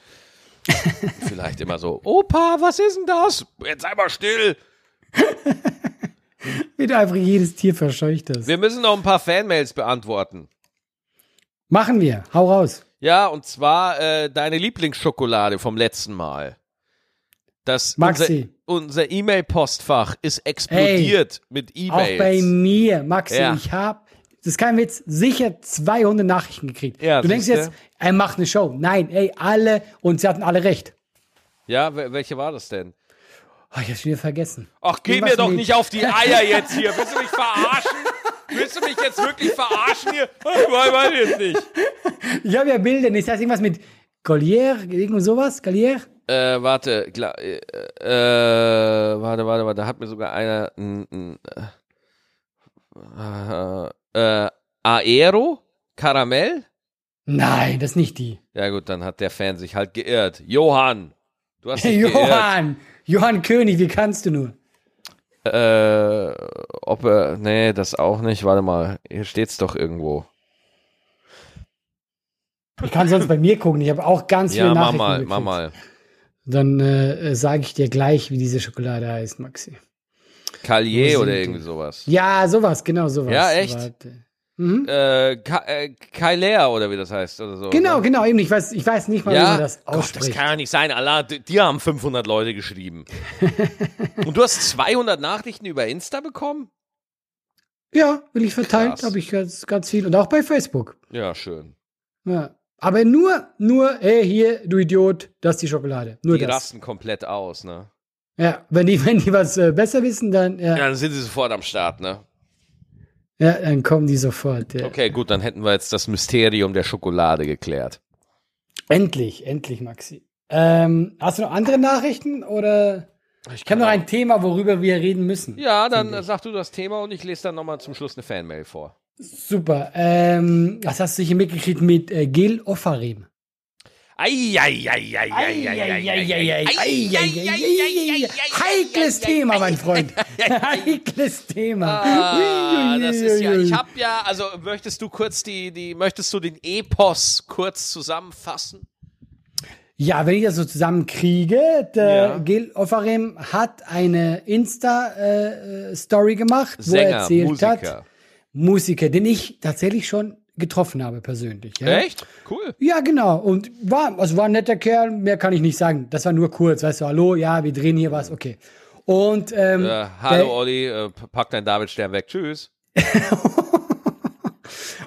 vielleicht immer so, Opa, was ist denn das? Jetzt sei mal still. Wie du einfach jedes Tier verscheucht hast. Wir müssen noch ein paar Fanmails beantworten. Machen wir. Hau raus. Ja, und zwar äh, deine Lieblingsschokolade vom letzten Mal. Das Maxi. Unser E-Mail-Postfach ist explodiert Ey, mit E-Mails. Auch bei mir, Maxi. Ja. Ich habe, das ist kein Witz, sicher 200 Nachrichten gekriegt. Ja, du denkst jetzt, er macht eine Show. Nein, ey, alle, und sie hatten alle recht. Ja, welche war das denn? Oh, ich hab's wieder vergessen. Ach, geh mir doch nicht auf die Eier jetzt hier. Willst du mich verarschen? Willst du mich jetzt wirklich verarschen hier? Ich weiß jetzt nicht. Ich habe ja Bilder, ist das irgendwas mit Collier, irgend sowas? Collier? Äh, warte, äh, äh, warte, warte, warte, da hat mir sogar einer ein, äh, äh, Aero Karamell? Nein, das ist nicht die. Ja gut, dann hat der Fan sich halt geirrt. Johann, du hast dich Johann, geirrt. Johann König, wie kannst du nur? Äh, ob er, nee, das auch nicht. Warte mal, hier steht's doch irgendwo. Ich kann sonst bei mir gucken. Ich habe auch ganz viele ja, Nachrichten. Ja, mach mal, mach mal. Dann äh, sage ich dir gleich, wie diese Schokolade heißt, Maxi. Calier oder irgendwie sowas. Ja, sowas, genau sowas. Ja, echt? Warte. Mhm. Äh, äh, oder wie das heißt oder so. Genau, ne? genau, eben. Ich weiß, ich weiß nicht mal, ja? wie man das ausspricht. Gott, das kann ja nicht sein. Allah, die haben 500 Leute geschrieben. Und du hast 200 Nachrichten über Insta bekommen? Ja, will ich verteilt, habe ich ganz, ganz viel. Und auch bei Facebook. Ja, schön. Ja. Aber nur, nur, hey, hier, du Idiot, das ist die Schokolade. Nur die das. rasten komplett aus, ne? Ja, wenn die, wenn die was äh, besser wissen, dann. Ja. ja, dann sind sie sofort am Start, ne? Ja, dann kommen die sofort. Ja. Okay, gut, dann hätten wir jetzt das Mysterium der Schokolade geklärt. Endlich, endlich, Maxi. Ähm, hast du noch andere Nachrichten oder? Ich habe noch ein Thema, worüber wir reden müssen. Ja, dann sag du das Thema und ich lese dann nochmal zum Schluss eine Fanmail vor. Super. Ähm, was hast du hier mitgekriegt mit äh, Gil Ofarim? Heikles Thema, mein Freund. Heikles Thema. Ah, das ist ja, ich habe ja, also möchtest du kurz die, die, möchtest du den Epos kurz zusammenfassen? Ja, wenn ich das so zusammenkriege, ja. Gil Ofarim hat eine Insta-Story äh, gemacht, wo Sänger, er erzählt Musiker. hat, Musiker, den ich tatsächlich schon getroffen habe persönlich. Ja? Echt? Cool. Ja, genau. Und war, also war ein netter Kerl, mehr kann ich nicht sagen. Das war nur kurz, weißt du, hallo, ja, wir drehen hier was, okay. Und ähm, äh, hallo der, Olli, äh, pack deinen Davidstern weg, tschüss.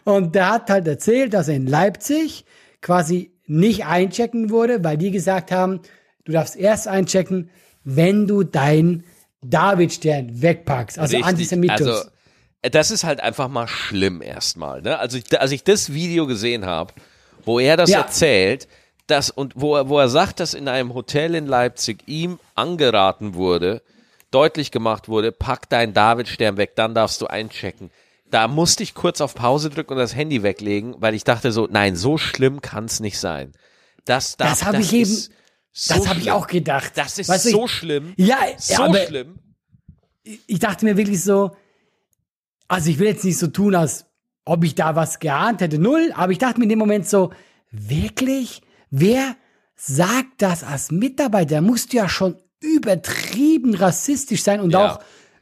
und der hat halt erzählt, dass er in Leipzig quasi nicht einchecken wurde, weil die gesagt haben, du darfst erst einchecken, wenn du deinen Davidstern wegpackst. Also Richtig. Antisemitus. Also das ist halt einfach mal schlimm erstmal. Ne? Also ich, als ich das Video gesehen habe, wo er das ja. erzählt, dass, und wo er, wo er sagt, dass in einem Hotel in Leipzig ihm angeraten wurde, deutlich gemacht wurde, pack deinen Davidstern weg, dann darfst du einchecken. Da musste ich kurz auf Pause drücken und das Handy weglegen, weil ich dachte so, nein, so schlimm kann es nicht sein. Das, darf, das habe ich eben, so das habe ich auch gedacht. Das ist weißt so ich, schlimm. Ja, so aber schlimm. Ich dachte mir wirklich so, also ich will jetzt nicht so tun, als ob ich da was geahnt hätte, null, aber ich dachte mir in dem Moment so, wirklich? Wer sagt das als Mitarbeiter? Der muss ja schon übertrieben rassistisch sein und ja. auch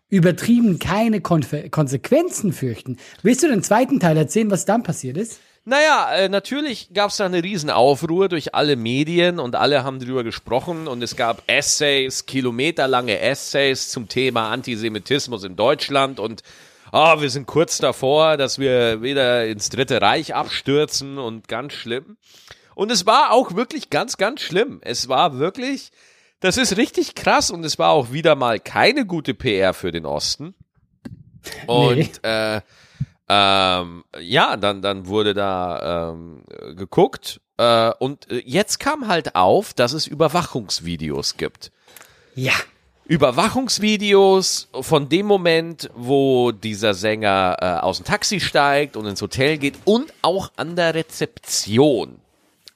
übertrieben keine Konfe Konsequenzen fürchten. Willst du den zweiten Teil erzählen, was dann passiert ist? Naja, äh, natürlich gab es da eine riesen Aufruhr durch alle Medien und alle haben drüber gesprochen und es gab Essays, kilometerlange Essays zum Thema Antisemitismus in Deutschland und oh, wir sind kurz davor, dass wir wieder ins Dritte Reich abstürzen und ganz schlimm. Und es war auch wirklich ganz, ganz schlimm. Es war wirklich, das ist richtig krass und es war auch wieder mal keine gute PR für den Osten. Und nee. äh, ähm, ja, dann, dann wurde da ähm, geguckt äh, und äh, jetzt kam halt auf, dass es Überwachungsvideos gibt. Ja. Überwachungsvideos von dem Moment, wo dieser Sänger äh, aus dem Taxi steigt und ins Hotel geht und auch an der Rezeption,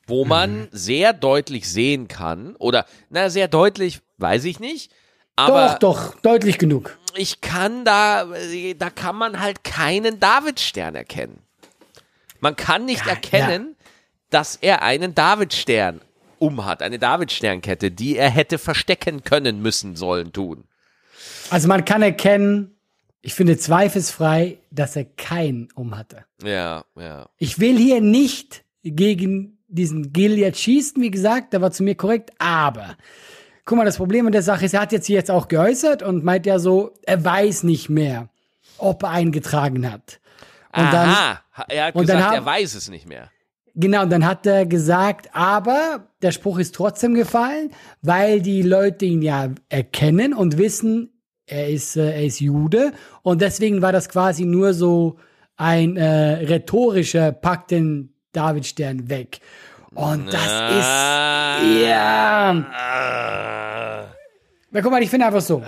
wo mhm. man mhm. sehr deutlich sehen kann oder na sehr deutlich, weiß ich nicht, aber doch doch deutlich genug. Ich kann da da kann man halt keinen Davidstern erkennen. Man kann nicht ja, erkennen, ja. dass er einen Davidstern umhat, eine Davidsternkette, die er hätte verstecken können, müssen, sollen, tun. Also man kann erkennen, ich finde zweifelsfrei, dass er keinen umhatte. Ja, ja. Ich will hier nicht gegen diesen Gilead schießen, wie gesagt, der war zu mir korrekt, aber guck mal, das Problem an der Sache ist, er hat jetzt hier jetzt auch geäußert und meint ja so, er weiß nicht mehr, ob er eingetragen hat. Und Aha, dann, er hat gesagt, haben, er weiß es nicht mehr. Genau, und dann hat er gesagt, aber der Spruch ist trotzdem gefallen, weil die Leute ihn ja erkennen und wissen, er ist, äh, er ist Jude. Und deswegen war das quasi nur so ein äh, rhetorischer Pack den Davidstern weg. Und das ist, ja. Na, guck mal, ich finde einfach so.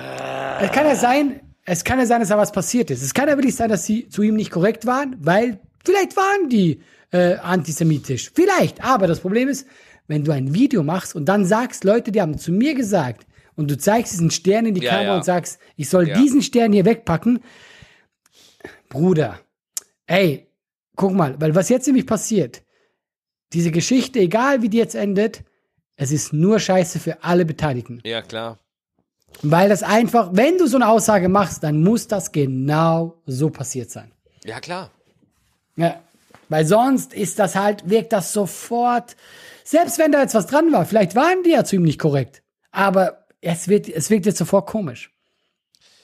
Es kann ja sein, es kann ja sein, dass da was passiert ist. Es kann ja wirklich sein, dass sie zu ihm nicht korrekt waren, weil vielleicht waren die äh, antisemitisch. Vielleicht. Aber das Problem ist, wenn du ein Video machst und dann sagst, Leute, die haben zu mir gesagt, und du zeigst diesen Stern in die ja, Kamera ja. und sagst, ich soll ja. diesen Stern hier wegpacken, Bruder, ey, guck mal, weil was jetzt nämlich passiert, diese Geschichte, egal wie die jetzt endet, es ist nur Scheiße für alle Beteiligten. Ja, klar. Weil das einfach, wenn du so eine Aussage machst, dann muss das genau so passiert sein. Ja, klar. Ja, weil sonst ist das halt, wirkt das sofort, selbst wenn da jetzt was dran war, vielleicht waren die ja zu ihm nicht korrekt, aber es wird, es wirkt jetzt sofort komisch.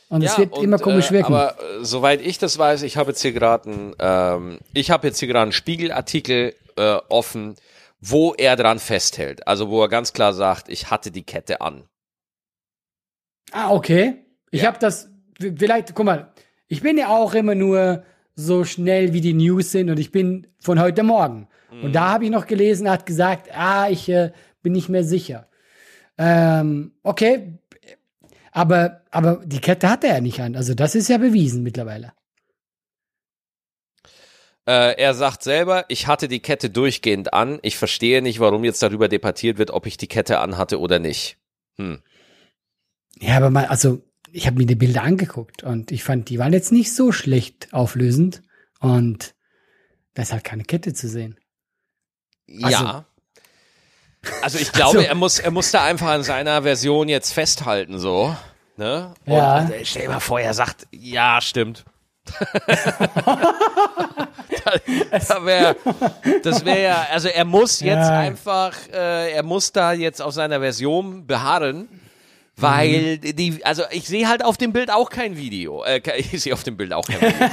Und ja, es wird und, immer komisch äh, wirken. Aber äh, soweit ich das weiß, ich habe jetzt hier gerade einen, ähm, ich habe jetzt hier gerade einen Spiegelartikel äh, offen, wo er dran festhält. Also wo er ganz klar sagt, ich hatte die Kette an. Ah, okay. Ich ja. habe das, vielleicht, guck mal, ich bin ja auch immer nur so schnell, wie die News sind und ich bin von heute Morgen. Mhm. Und da habe ich noch gelesen, hat gesagt, ah, ich äh, bin nicht mehr sicher. Ähm, okay, aber, aber die Kette hat er ja nicht an. Also das ist ja bewiesen mittlerweile. Äh, er sagt selber, ich hatte die Kette durchgehend an. Ich verstehe nicht, warum jetzt darüber debattiert wird, ob ich die Kette anhatte oder nicht. Hm. Ja, aber mal, also ich habe mir die Bilder angeguckt und ich fand, die waren jetzt nicht so schlecht auflösend und da ist halt keine Kette zu sehen. Also, ja. Also ich glaube, also, er muss, er muss da einfach an seiner Version jetzt festhalten, so. Ne? Und ja. Also, stell dir mal vor, er sagt, ja, stimmt. da, da wär, das wäre ja, also er muss jetzt ja. einfach, äh, er muss da jetzt auf seiner Version beharren weil mhm. die, also ich sehe halt auf dem Bild auch kein Video. Äh, ich sehe auf dem Bild auch kein Video.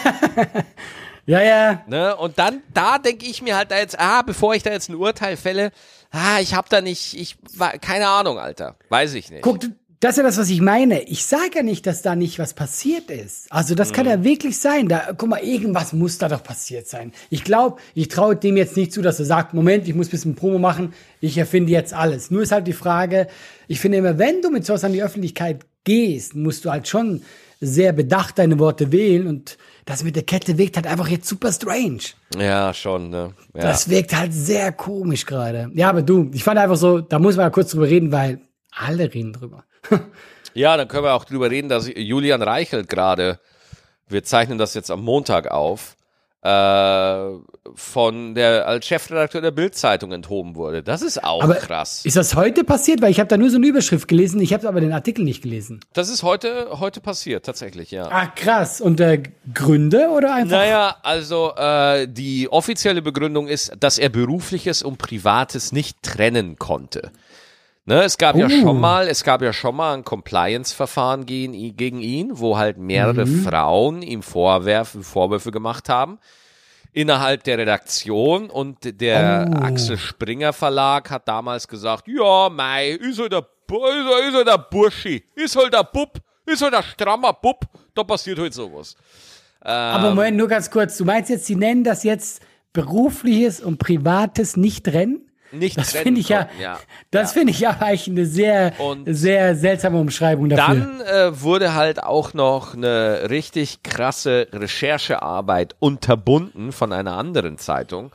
ja, ja. Ne? Und dann, da denke ich mir halt da jetzt, ah, bevor ich da jetzt ein Urteil fälle, ah, ich habe da nicht, ich, keine Ahnung, Alter. Weiß ich nicht. Guck, das ist ja das, was ich meine. Ich sage ja nicht, dass da nicht was passiert ist. Also das mhm. kann ja wirklich sein. Da, guck mal, irgendwas muss da doch passiert sein. Ich glaube, ich traue dem jetzt nicht zu, dass er sagt, Moment, ich muss ein bisschen Promo machen, ich erfinde jetzt alles. Nur ist halt die Frage, ich finde immer, wenn du mit sowas an die Öffentlichkeit gehst, musst du halt schon sehr bedacht deine Worte wählen und das mit der Kette wirkt halt einfach jetzt super strange. Ja, schon, ne? Ja. Das wirkt halt sehr komisch gerade. Ja, aber du, ich fand einfach so, da muss man ja kurz drüber reden, weil alle reden drüber. ja, dann können wir auch drüber reden, dass Julian Reichelt gerade, wir zeichnen das jetzt am Montag auf, äh, von der als Chefredakteur der Bildzeitung enthoben wurde. Das ist auch aber krass. Ist das heute passiert? Weil ich habe da nur so eine Überschrift gelesen, ich habe aber den Artikel nicht gelesen. Das ist heute heute passiert tatsächlich, ja. Ah krass. Und äh, Gründe oder einfach? Naja, also äh, die offizielle Begründung ist, dass er berufliches und privates nicht trennen konnte. Ne, es gab oh. ja schon mal, es gab ja schon mal ein Compliance-Verfahren gegen, gegen, ihn, wo halt mehrere mhm. Frauen ihm Vorwürfe, Vorwürfe gemacht haben innerhalb der Redaktion und der oh. Axel Springer Verlag hat damals gesagt, ja, mei, ist halt der, ist halt der Burschi, ist halt der Bub, ist halt der strammer Bub, da passiert halt sowas. Ähm, Aber Moment, nur ganz kurz, du meinst jetzt, sie nennen das jetzt berufliches und privates nicht trennen? Nicht das finde ich ja, ja, das ja. finde ich ja eigentlich eine sehr und sehr seltsame Umschreibung dafür. Dann äh, wurde halt auch noch eine richtig krasse Recherchearbeit unterbunden von einer anderen Zeitung,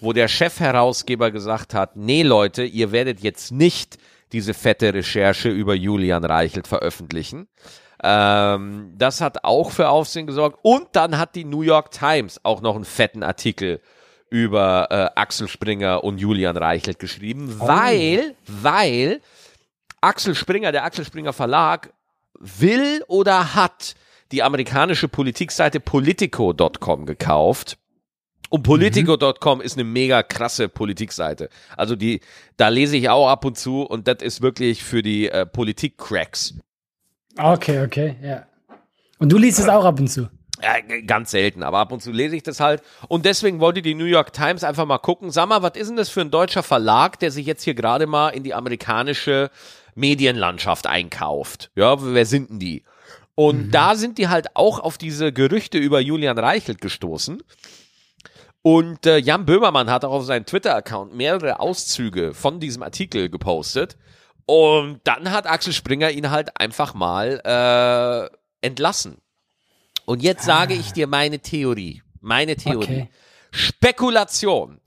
wo der Chefherausgeber gesagt hat, nee Leute, ihr werdet jetzt nicht diese fette Recherche über Julian Reichelt veröffentlichen. Ähm, das hat auch für Aufsehen gesorgt. Und dann hat die New York Times auch noch einen fetten Artikel über äh, Axel Springer und Julian Reichelt geschrieben, oh. weil, weil Axel Springer, der Axel Springer Verlag, will oder hat die amerikanische Politikseite Politico.com gekauft. Und Politico.com mhm. ist eine mega krasse Politikseite. Also die, da lese ich auch ab und zu und das ist wirklich für die äh, Politik-Cracks. Okay, okay, ja. Und du liest es auch ab und zu? Ja, ganz selten, aber ab und zu lese ich das halt. Und deswegen wollte die New York Times einfach mal gucken, sag mal, was ist denn das für ein deutscher Verlag, der sich jetzt hier gerade mal in die amerikanische Medienlandschaft einkauft? Ja, wer sind denn die? Und mhm. da sind die halt auch auf diese Gerüchte über Julian Reichelt gestoßen. Und äh, Jan Böhmermann hat auch auf seinem Twitter-Account mehrere Auszüge von diesem Artikel gepostet. Und dann hat Axel Springer ihn halt einfach mal äh, entlassen. Und jetzt sage ich dir meine Theorie. Meine Theorie. Okay. Spekulation.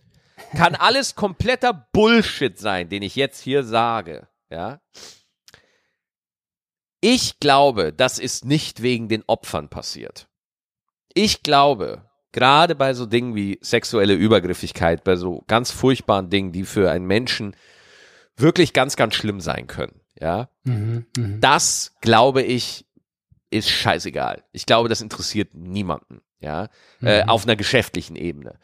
Kann alles kompletter Bullshit sein, den ich jetzt hier sage. Ja. Ich glaube, das ist nicht wegen den Opfern passiert. Ich glaube, gerade bei so Dingen wie sexuelle Übergriffigkeit, bei so ganz furchtbaren Dingen, die für einen Menschen wirklich ganz, ganz schlimm sein können. Ja, mhm, mh. das glaube ich ist scheißegal. Ich glaube, das interessiert niemanden. Ja, äh, mhm. äh, auf einer geschäftlichen Ebene.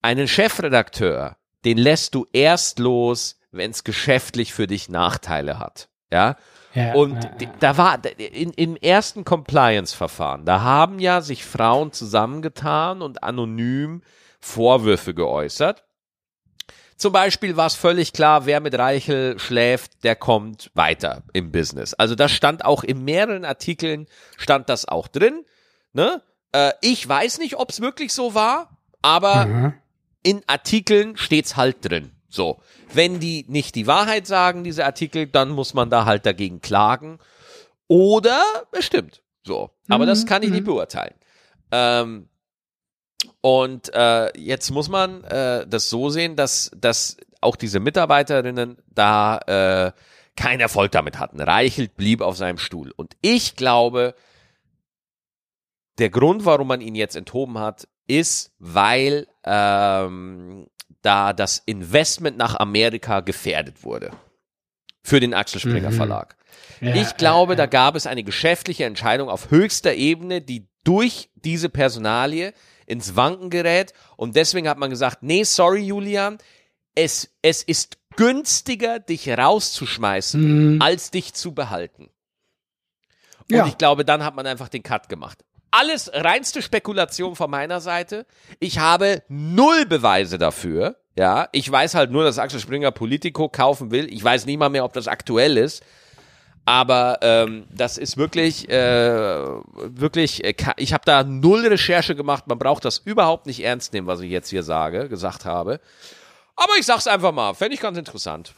Einen Chefredakteur, den lässt du erst los, wenn es geschäftlich für dich Nachteile hat. Ja, ja, und ja, ja. da war in, im ersten Compliance-Verfahren, da haben ja sich Frauen zusammengetan und anonym Vorwürfe geäußert. Zum Beispiel war es völlig klar, wer mit Reichel schläft, der kommt weiter im Business. Also das stand auch in mehreren Artikeln, stand das auch drin. Ne? Äh, ich weiß nicht, ob es wirklich so war, aber mhm. in Artikeln steht's halt drin. So, wenn die nicht die Wahrheit sagen, diese Artikel, dann muss man da halt dagegen klagen. Oder es stimmt. So, aber mhm. das kann ich nicht mhm. beurteilen. Ähm, und äh, jetzt muss man äh, das so sehen, dass, dass auch diese Mitarbeiterinnen da äh, keinen Erfolg damit hatten. Reichelt blieb auf seinem Stuhl. Und ich glaube, der Grund, warum man ihn jetzt enthoben hat, ist, weil ähm, da das Investment nach Amerika gefährdet wurde. Für den Axel Springer mhm. Verlag. Ja, ich glaube, ja, ja. da gab es eine geschäftliche Entscheidung auf höchster Ebene, die durch diese Personalie ins Wanken gerät. Und deswegen hat man gesagt, nee, sorry, Julian, es, es ist günstiger, dich rauszuschmeißen, mhm. als dich zu behalten. Und ich glaube, dann hat man einfach den Cut gemacht alles reinste Spekulation von meiner Seite. Ich habe null Beweise dafür. Ja, ich weiß halt nur, dass Axel Springer Politico kaufen will. Ich weiß nicht mal mehr, ob das aktuell ist. Aber ähm, das ist wirklich, äh, wirklich, äh, ich habe da null Recherche gemacht. Man braucht das überhaupt nicht ernst nehmen, was ich jetzt hier sage, gesagt habe. Aber ich sag's einfach mal, fände ich ganz interessant.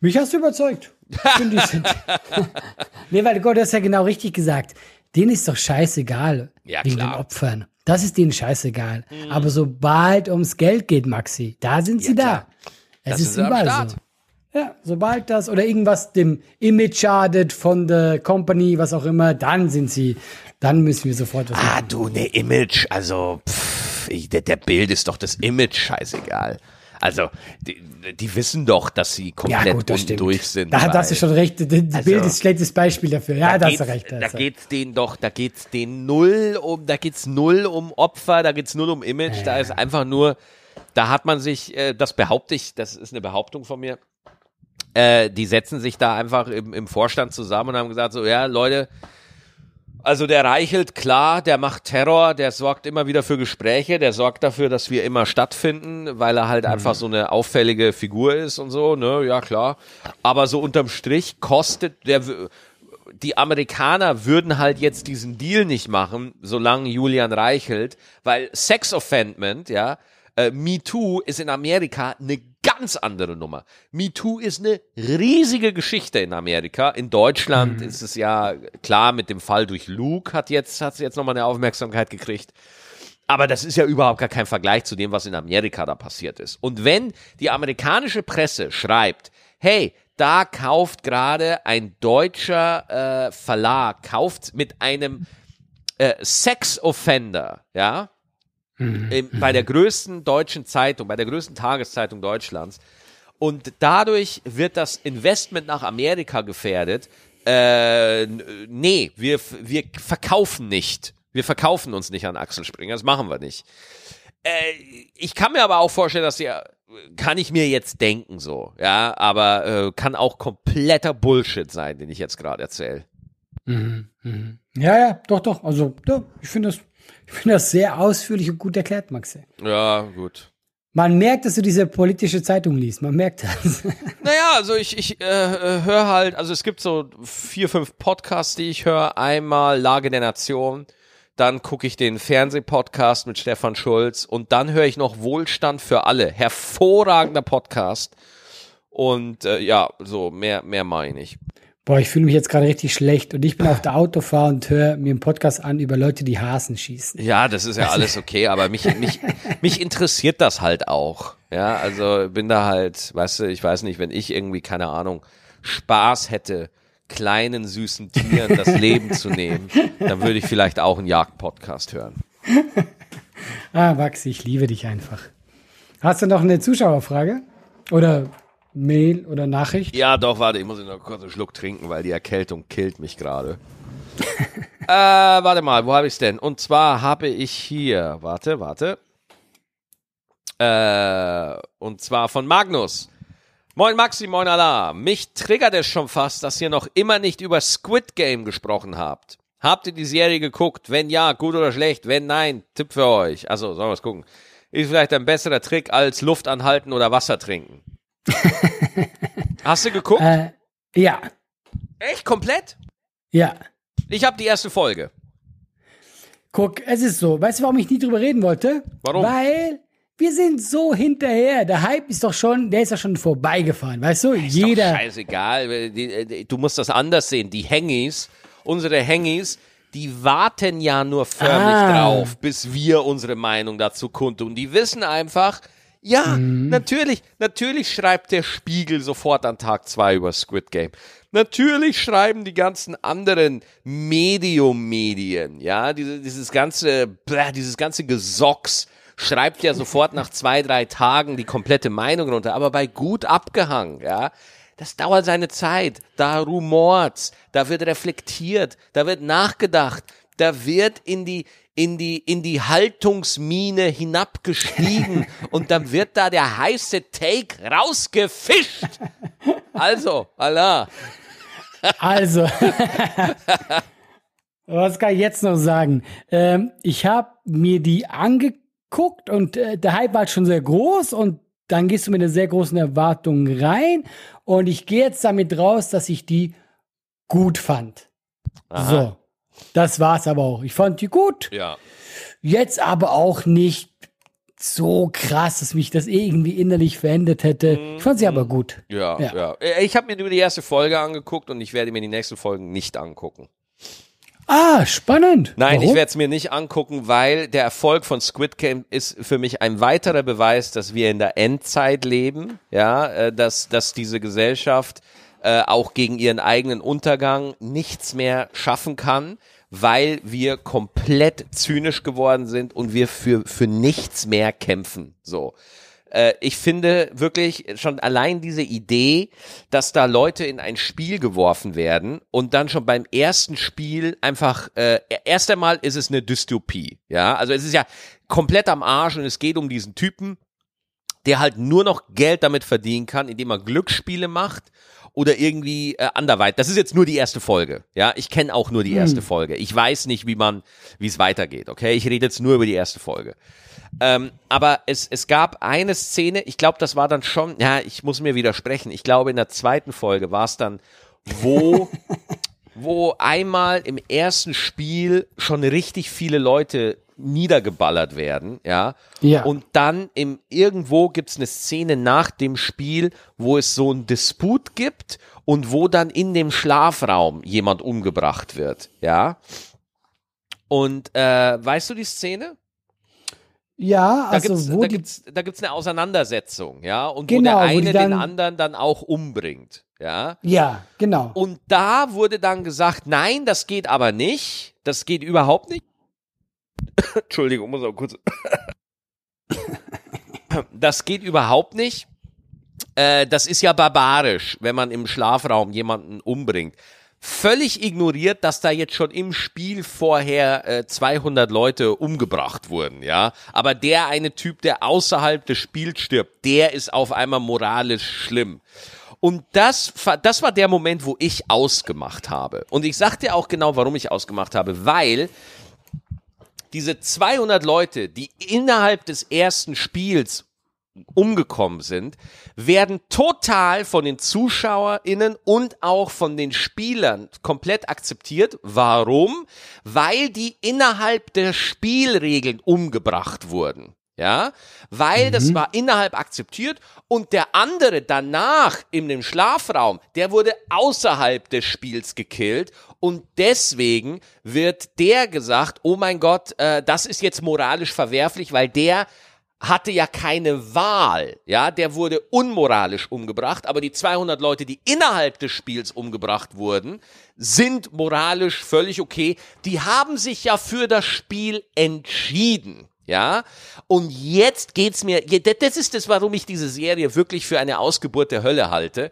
Mich hast du überzeugt. nee, weil Gott, du hast ja genau richtig gesagt denen ist doch scheißegal ja, wegen klar. den Opfern. Das ist denen scheißegal. Mhm. Aber sobald ums Geld geht, Maxi, da sind sie ja, da. Es ist überall so. Ja, sobald das oder irgendwas dem Image schadet von der Company, was auch immer, dann sind sie, dann müssen wir sofort was ah, machen. Ah, du, ne Image, also pff, ich, der, der Bild ist doch das Image scheißegal. Also, die, die wissen doch, dass sie komplett ja, gut, durch sind. Da hast du schon recht. Das also, Bild ist ein schlechtes Beispiel dafür. Ja, da, hast du recht. Da geht's denen doch, da geht's denen null um, da geht's null um Opfer, da geht's null um Image, ja. da ist einfach nur, da hat man sich, äh, das behaupte ich, das ist eine Behauptung von mir, äh, die setzen sich da einfach im, im Vorstand zusammen und haben gesagt, so, ja, Leute, also der Reichelt, klar, der macht Terror, der sorgt immer wieder für Gespräche, der sorgt dafür, dass wir immer stattfinden, weil er halt mhm. einfach so eine auffällige Figur ist und so, ne, ja klar. Aber so unterm Strich kostet der, die Amerikaner würden halt jetzt diesen Deal nicht machen, solange Julian Reichelt, weil Sex Offendment, ja, äh, MeToo ist in Amerika eine ganz andere Nummer. MeToo ist eine riesige Geschichte in Amerika. In Deutschland mhm. ist es ja klar mit dem Fall durch Luke hat jetzt hat jetzt nochmal eine Aufmerksamkeit gekriegt. Aber das ist ja überhaupt gar kein Vergleich zu dem, was in Amerika da passiert ist. Und wenn die amerikanische Presse schreibt, hey, da kauft gerade ein deutscher äh, Verlag, kauft mit einem äh, Sex-Offender, ja, Mhm. bei der größten deutschen Zeitung, bei der größten Tageszeitung Deutschlands. Und dadurch wird das Investment nach Amerika gefährdet. Äh, nee, wir, wir verkaufen nicht. Wir verkaufen uns nicht an Axel Springer, das machen wir nicht. Äh, ich kann mir aber auch vorstellen, dass ihr, kann ich mir jetzt denken so, ja, aber äh, kann auch kompletter Bullshit sein, den ich jetzt gerade erzähle. Mhm, mhm. Ja, ja, doch, doch. Also, ja, ich finde das ich finde das sehr ausführlich und gut erklärt, Max. Ja, gut. Man merkt, dass du diese politische Zeitung liest. Man merkt das. Naja, also ich, ich äh, äh höre halt, also es gibt so vier, fünf Podcasts, die ich höre. Einmal Lage der Nation. dann gucke ich den Fernsehpodcast mit Stefan Schulz und dann höre ich noch Wohlstand für alle. Hervorragender Podcast. Und äh, ja, so mehr, mehr meine ich. Boah, ich fühle mich jetzt gerade richtig schlecht und ich bin auf der Autofahrt und höre mir einen Podcast an über Leute, die Hasen schießen. Ja, das ist ja alles okay, aber mich, mich, mich interessiert das halt auch. Ja, also bin da halt, weißt du, ich weiß nicht, wenn ich irgendwie, keine Ahnung, Spaß hätte, kleinen süßen Tieren das Leben zu nehmen, dann würde ich vielleicht auch einen Jagdpodcast hören. ah, Maxi, ich liebe dich einfach. Hast du noch eine Zuschauerfrage? Oder Mail oder Nachricht? Ja, doch, warte, ich muss noch kurz einen Schluck trinken, weil die Erkältung killt mich gerade. äh, warte mal, wo habe ich es denn? Und zwar habe ich hier, warte, warte. Äh, und zwar von Magnus. Moin Maxi, moin Allah. Mich triggert es schon fast, dass ihr noch immer nicht über Squid Game gesprochen habt. Habt ihr die Serie geguckt? Wenn ja, gut oder schlecht? Wenn nein, Tipp für euch. Also, sollen wir es gucken. Ist vielleicht ein besserer Trick als Luft anhalten oder Wasser trinken. Hast du geguckt? Äh, ja. Echt? Komplett? Ja. Ich habe die erste Folge. Guck, es ist so. Weißt du, warum ich nie drüber reden wollte? Warum? Weil wir sind so hinterher. Der Hype ist doch schon, der ist doch schon vorbeigefahren. Weißt du? Ist Jeder. Doch scheißegal. Du musst das anders sehen. Die Hengis, unsere Hengis, die warten ja nur förmlich ah. drauf, bis wir unsere Meinung dazu kundtun. Die wissen einfach, ja, mhm. natürlich, natürlich schreibt der Spiegel sofort an Tag zwei über Squid Game. Natürlich schreiben die ganzen anderen Medium-Medien, ja, diese, dieses ganze, bläh, dieses ganze Gesocks schreibt ja sofort nach zwei, drei Tagen die komplette Meinung runter, aber bei gut abgehangen, ja, das dauert seine Zeit. Da rumort's, da wird reflektiert, da wird nachgedacht, da wird in die, in die, in die Haltungsmine hinabgestiegen und dann wird da der heiße Take rausgefischt. Also, Allah. Also, was kann ich jetzt noch sagen? Ähm, ich habe mir die angeguckt und äh, der Hype war schon sehr groß und dann gehst du mit einer sehr großen Erwartung rein und ich gehe jetzt damit raus, dass ich die gut fand. Aha. So. Das war's aber auch. Ich fand die gut. Ja. Jetzt aber auch nicht so krass, dass mich das irgendwie innerlich verändert hätte. Ich fand sie aber gut. Ja, ja. ja. Ich habe mir nur die erste Folge angeguckt und ich werde mir die nächsten Folgen nicht angucken. Ah, spannend. Nein, Warum? ich werde es mir nicht angucken, weil der Erfolg von Squid Game ist für mich ein weiterer Beweis, dass wir in der Endzeit leben, ja, äh, dass, dass diese Gesellschaft äh, auch gegen ihren eigenen Untergang nichts mehr schaffen kann, weil wir komplett zynisch geworden sind und wir für, für nichts mehr kämpfen. So. Äh, ich finde wirklich schon allein diese Idee, dass da Leute in ein Spiel geworfen werden und dann schon beim ersten Spiel einfach, äh, erst einmal ist es eine Dystopie, ja, also es ist ja komplett am Arsch und es geht um diesen Typen, der halt nur noch Geld damit verdienen kann, indem er Glücksspiele macht oder irgendwie äh, anderweit. Das ist jetzt nur die erste Folge. Ja, ich kenne auch nur die hm. erste hm. Folge. Ich weiß nicht, wie man, wie es weitergeht. Okay, ich rede jetzt nur über die erste Folge. Ähm, aber es, es gab eine Szene, ich glaube, das war dann schon, ja, ich muss mir widersprechen. Ich glaube, in der zweiten Folge war es dann, wo, wo einmal im ersten Spiel schon richtig viele Leute niedergeballert werden, ja. ja. Und dann im irgendwo gibt's eine Szene nach dem Spiel, wo es so ein Disput gibt und wo dann in dem Schlafraum jemand umgebracht wird, ja. Und äh, weißt du die Szene? Ja, also da gibt's, wo da gibt's, da gibt's eine Auseinandersetzung, ja, und genau, wo der eine dann, den anderen dann auch umbringt, ja. Ja, genau. Und da wurde dann gesagt, nein, das geht aber nicht, das geht überhaupt nicht. Entschuldigung, muss auch kurz. das geht überhaupt nicht. Äh, das ist ja barbarisch, wenn man im Schlafraum jemanden umbringt. Völlig ignoriert, dass da jetzt schon im Spiel vorher äh, 200 Leute umgebracht wurden, ja. Aber der eine Typ, der außerhalb des Spiels stirbt, der ist auf einmal moralisch schlimm. Und das, das war der Moment, wo ich ausgemacht habe. Und ich sag dir auch genau, warum ich ausgemacht habe, weil diese 200 Leute, die innerhalb des ersten Spiels umgekommen sind, werden total von den ZuschauerInnen und auch von den Spielern komplett akzeptiert. Warum? Weil die innerhalb der Spielregeln umgebracht wurden. Ja, weil mhm. das war innerhalb akzeptiert und der andere danach in dem Schlafraum, der wurde außerhalb des Spiels gekillt und deswegen wird der gesagt, oh mein Gott, äh, das ist jetzt moralisch verwerflich, weil der hatte ja keine Wahl, ja, der wurde unmoralisch umgebracht, aber die 200 Leute, die innerhalb des Spiels umgebracht wurden, sind moralisch völlig okay. Die haben sich ja für das Spiel entschieden. Ja, und jetzt geht's mir, das ist das, warum ich diese Serie wirklich für eine Ausgeburt der Hölle halte.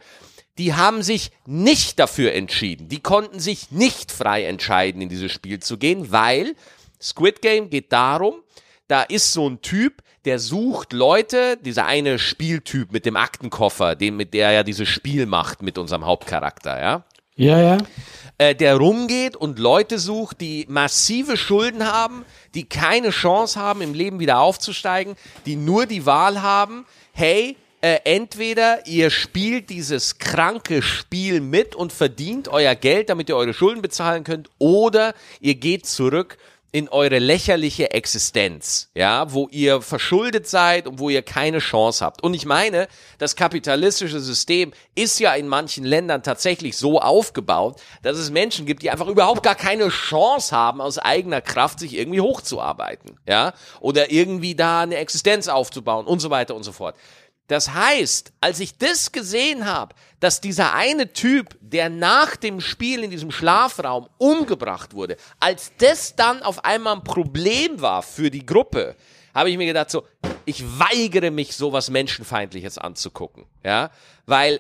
Die haben sich nicht dafür entschieden. Die konnten sich nicht frei entscheiden, in dieses Spiel zu gehen, weil Squid Game geht darum, da ist so ein Typ, der sucht Leute, dieser eine Spieltyp mit dem Aktenkoffer, den, mit der er ja dieses Spiel macht mit unserem Hauptcharakter, ja? Ja, ja. Äh, der rumgeht und Leute sucht, die massive Schulden haben, die keine Chance haben, im Leben wieder aufzusteigen, die nur die Wahl haben, hey, äh, entweder ihr spielt dieses kranke Spiel mit und verdient euer Geld, damit ihr eure Schulden bezahlen könnt, oder ihr geht zurück in eure lächerliche Existenz, ja, wo ihr verschuldet seid und wo ihr keine Chance habt. Und ich meine, das kapitalistische System ist ja in manchen Ländern tatsächlich so aufgebaut, dass es Menschen gibt, die einfach überhaupt gar keine Chance haben, aus eigener Kraft sich irgendwie hochzuarbeiten, ja, oder irgendwie da eine Existenz aufzubauen und so weiter und so fort. Das heißt, als ich das gesehen habe, dass dieser eine Typ, der nach dem Spiel in diesem Schlafraum umgebracht wurde, als das dann auf einmal ein Problem war für die Gruppe, habe ich mir gedacht, so, ich weigere mich, sowas Menschenfeindliches anzugucken. Ja, weil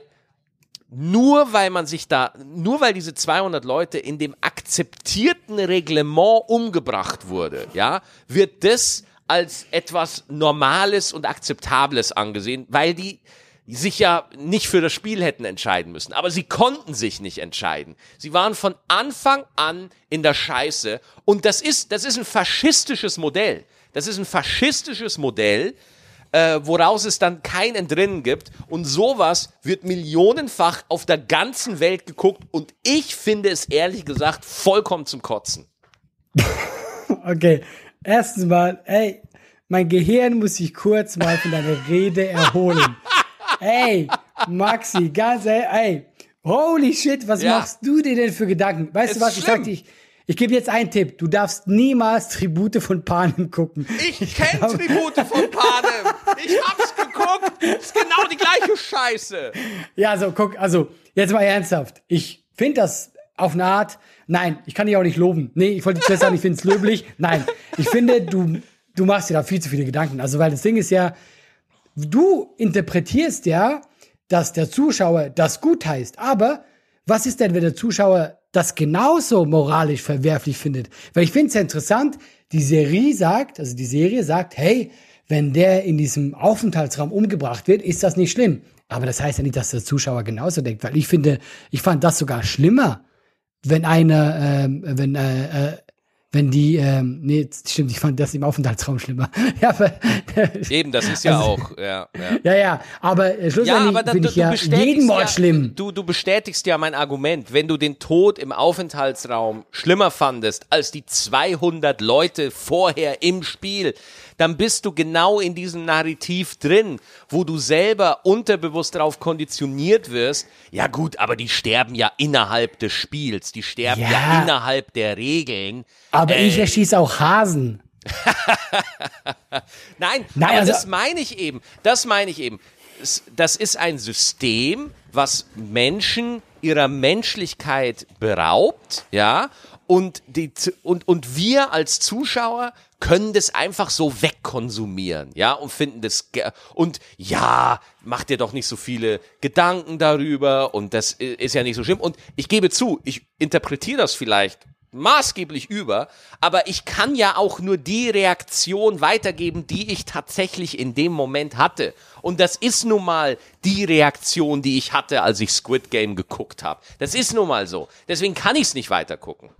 nur weil man sich da, nur weil diese 200 Leute in dem akzeptierten Reglement umgebracht wurde, ja, wird das als etwas Normales und Akzeptables angesehen, weil die sich ja nicht für das Spiel hätten entscheiden müssen. Aber sie konnten sich nicht entscheiden. Sie waren von Anfang an in der Scheiße. Und das ist, das ist ein faschistisches Modell. Das ist ein faschistisches Modell, äh, woraus es dann kein Entrinnen gibt. Und sowas wird millionenfach auf der ganzen Welt geguckt. Und ich finde es ehrlich gesagt vollkommen zum Kotzen. okay, Erstens mal, ey, mein Gehirn muss sich kurz mal von deiner Rede erholen. ey, Maxi, ganz ey, holy shit, was ja. machst du dir denn für Gedanken? Weißt Ist du was, schlimm. ich sag dich, ich gebe jetzt einen Tipp. Du darfst niemals Tribute von Panem gucken. Ich kenne Tribute von Panem. Ich hab's geguckt. Ist genau die gleiche Scheiße. Ja, so guck, also jetzt mal ernsthaft. Ich finde das auf eine Art Nein, ich kann dich auch nicht loben. Nee, ich wollte zuerst sagen, ich finde es löblich. Nein, ich finde, du, du machst dir da viel zu viele Gedanken. Also, weil das Ding ist ja, du interpretierst ja, dass der Zuschauer das gut heißt. Aber was ist denn, wenn der Zuschauer das genauso moralisch verwerflich findet? Weil ich finde es ja interessant, die Serie sagt, also die Serie sagt, hey, wenn der in diesem Aufenthaltsraum umgebracht wird, ist das nicht schlimm. Aber das heißt ja nicht, dass der Zuschauer genauso denkt, weil ich finde, ich fand das sogar schlimmer wenn einer, ähm, wenn, äh, äh, wenn die, ähm, nee, stimmt, ich fand das im Aufenthaltsraum schlimmer. ja, aber, Eben, das ist ja also, auch, ja, ja. Ja, ja, aber äh, schlussendlich ja, finde ich ja jeden Mord ja, schlimm. Du, du bestätigst ja mein Argument. Wenn du den Tod im Aufenthaltsraum schlimmer fandest als die 200 Leute vorher im Spiel, dann bist du genau in diesem Narrativ drin, wo du selber unterbewusst darauf konditioniert wirst. Ja gut, aber die sterben ja innerhalb des Spiels, die sterben ja, ja innerhalb der Regeln. Aber äh, ich erschieße auch Hasen. Nein, Nein, aber also, das meine ich eben. Das meine ich eben. Das ist ein System, was Menschen ihrer Menschlichkeit beraubt, ja, und, die, und, und wir als Zuschauer können das einfach so wegkonsumieren, ja, und finden das, und ja, macht dir doch nicht so viele Gedanken darüber und das ist ja nicht so schlimm. Und ich gebe zu, ich interpretiere das vielleicht maßgeblich über, aber ich kann ja auch nur die Reaktion weitergeben, die ich tatsächlich in dem Moment hatte. Und das ist nun mal die Reaktion, die ich hatte, als ich Squid Game geguckt habe. Das ist nun mal so. Deswegen kann ich es nicht weitergucken.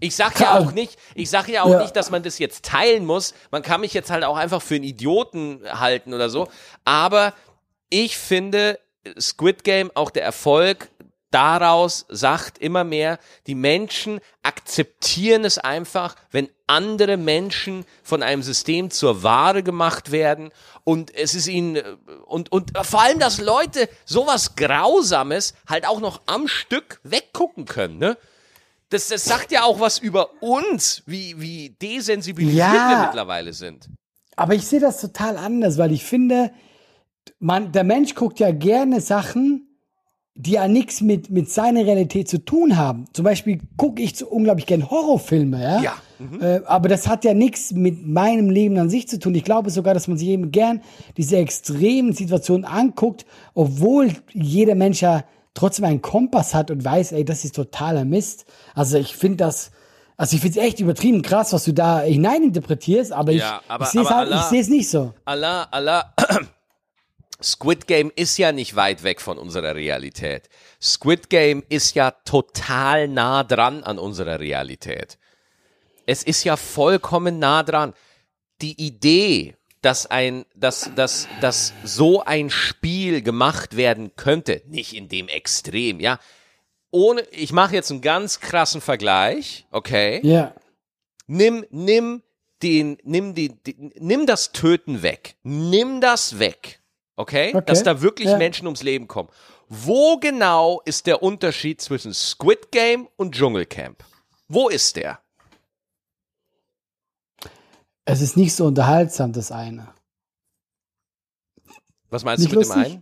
Ich sag ja auch nicht, ich sag ja auch ja. nicht, dass man das jetzt teilen muss. Man kann mich jetzt halt auch einfach für einen Idioten halten oder so. Aber ich finde, Squid Game, auch der Erfolg daraus sagt immer mehr, die Menschen akzeptieren es einfach, wenn andere Menschen von einem System zur Ware gemacht werden und es ist ihnen und und vor allem, dass Leute sowas Grausames halt auch noch am Stück weggucken können, ne? Das, das sagt ja auch was über uns, wie, wie desensibilisiert ja, wir mittlerweile sind. Aber ich sehe das total anders, weil ich finde, man, der Mensch guckt ja gerne Sachen, die ja nichts mit, mit seiner Realität zu tun haben. Zum Beispiel gucke ich so unglaublich gern Horrorfilme, ja. ja. Mhm. Äh, aber das hat ja nichts mit meinem Leben an sich zu tun. Ich glaube sogar, dass man sich eben gern diese extremen Situationen anguckt, obwohl jeder Mensch ja trotzdem einen Kompass hat und weiß, ey, das ist totaler Mist. Also ich finde das, also ich finde es echt übertrieben krass, was du da hineininterpretierst, aber ja, ich, aber, ich sehe es halt, Allah, ich sehe es nicht so. Allah, Allah, Squid Game ist ja nicht weit weg von unserer Realität. Squid Game ist ja total nah dran an unserer Realität. Es ist ja vollkommen nah dran. Die Idee, dass ein, dass, dass, dass so ein Spiel gemacht werden könnte, nicht in dem Extrem, ja. Ohne, ich mache jetzt einen ganz krassen Vergleich, okay? Ja. Yeah. Nimm, nimm den, nimm die, die, nimm das Töten weg. Nimm das weg. Okay? okay. Dass da wirklich ja. Menschen ums Leben kommen. Wo genau ist der Unterschied zwischen Squid Game und Dschungelcamp? Wo ist der? Es ist nicht so unterhaltsam, das eine. Was meinst nicht du mit lustig?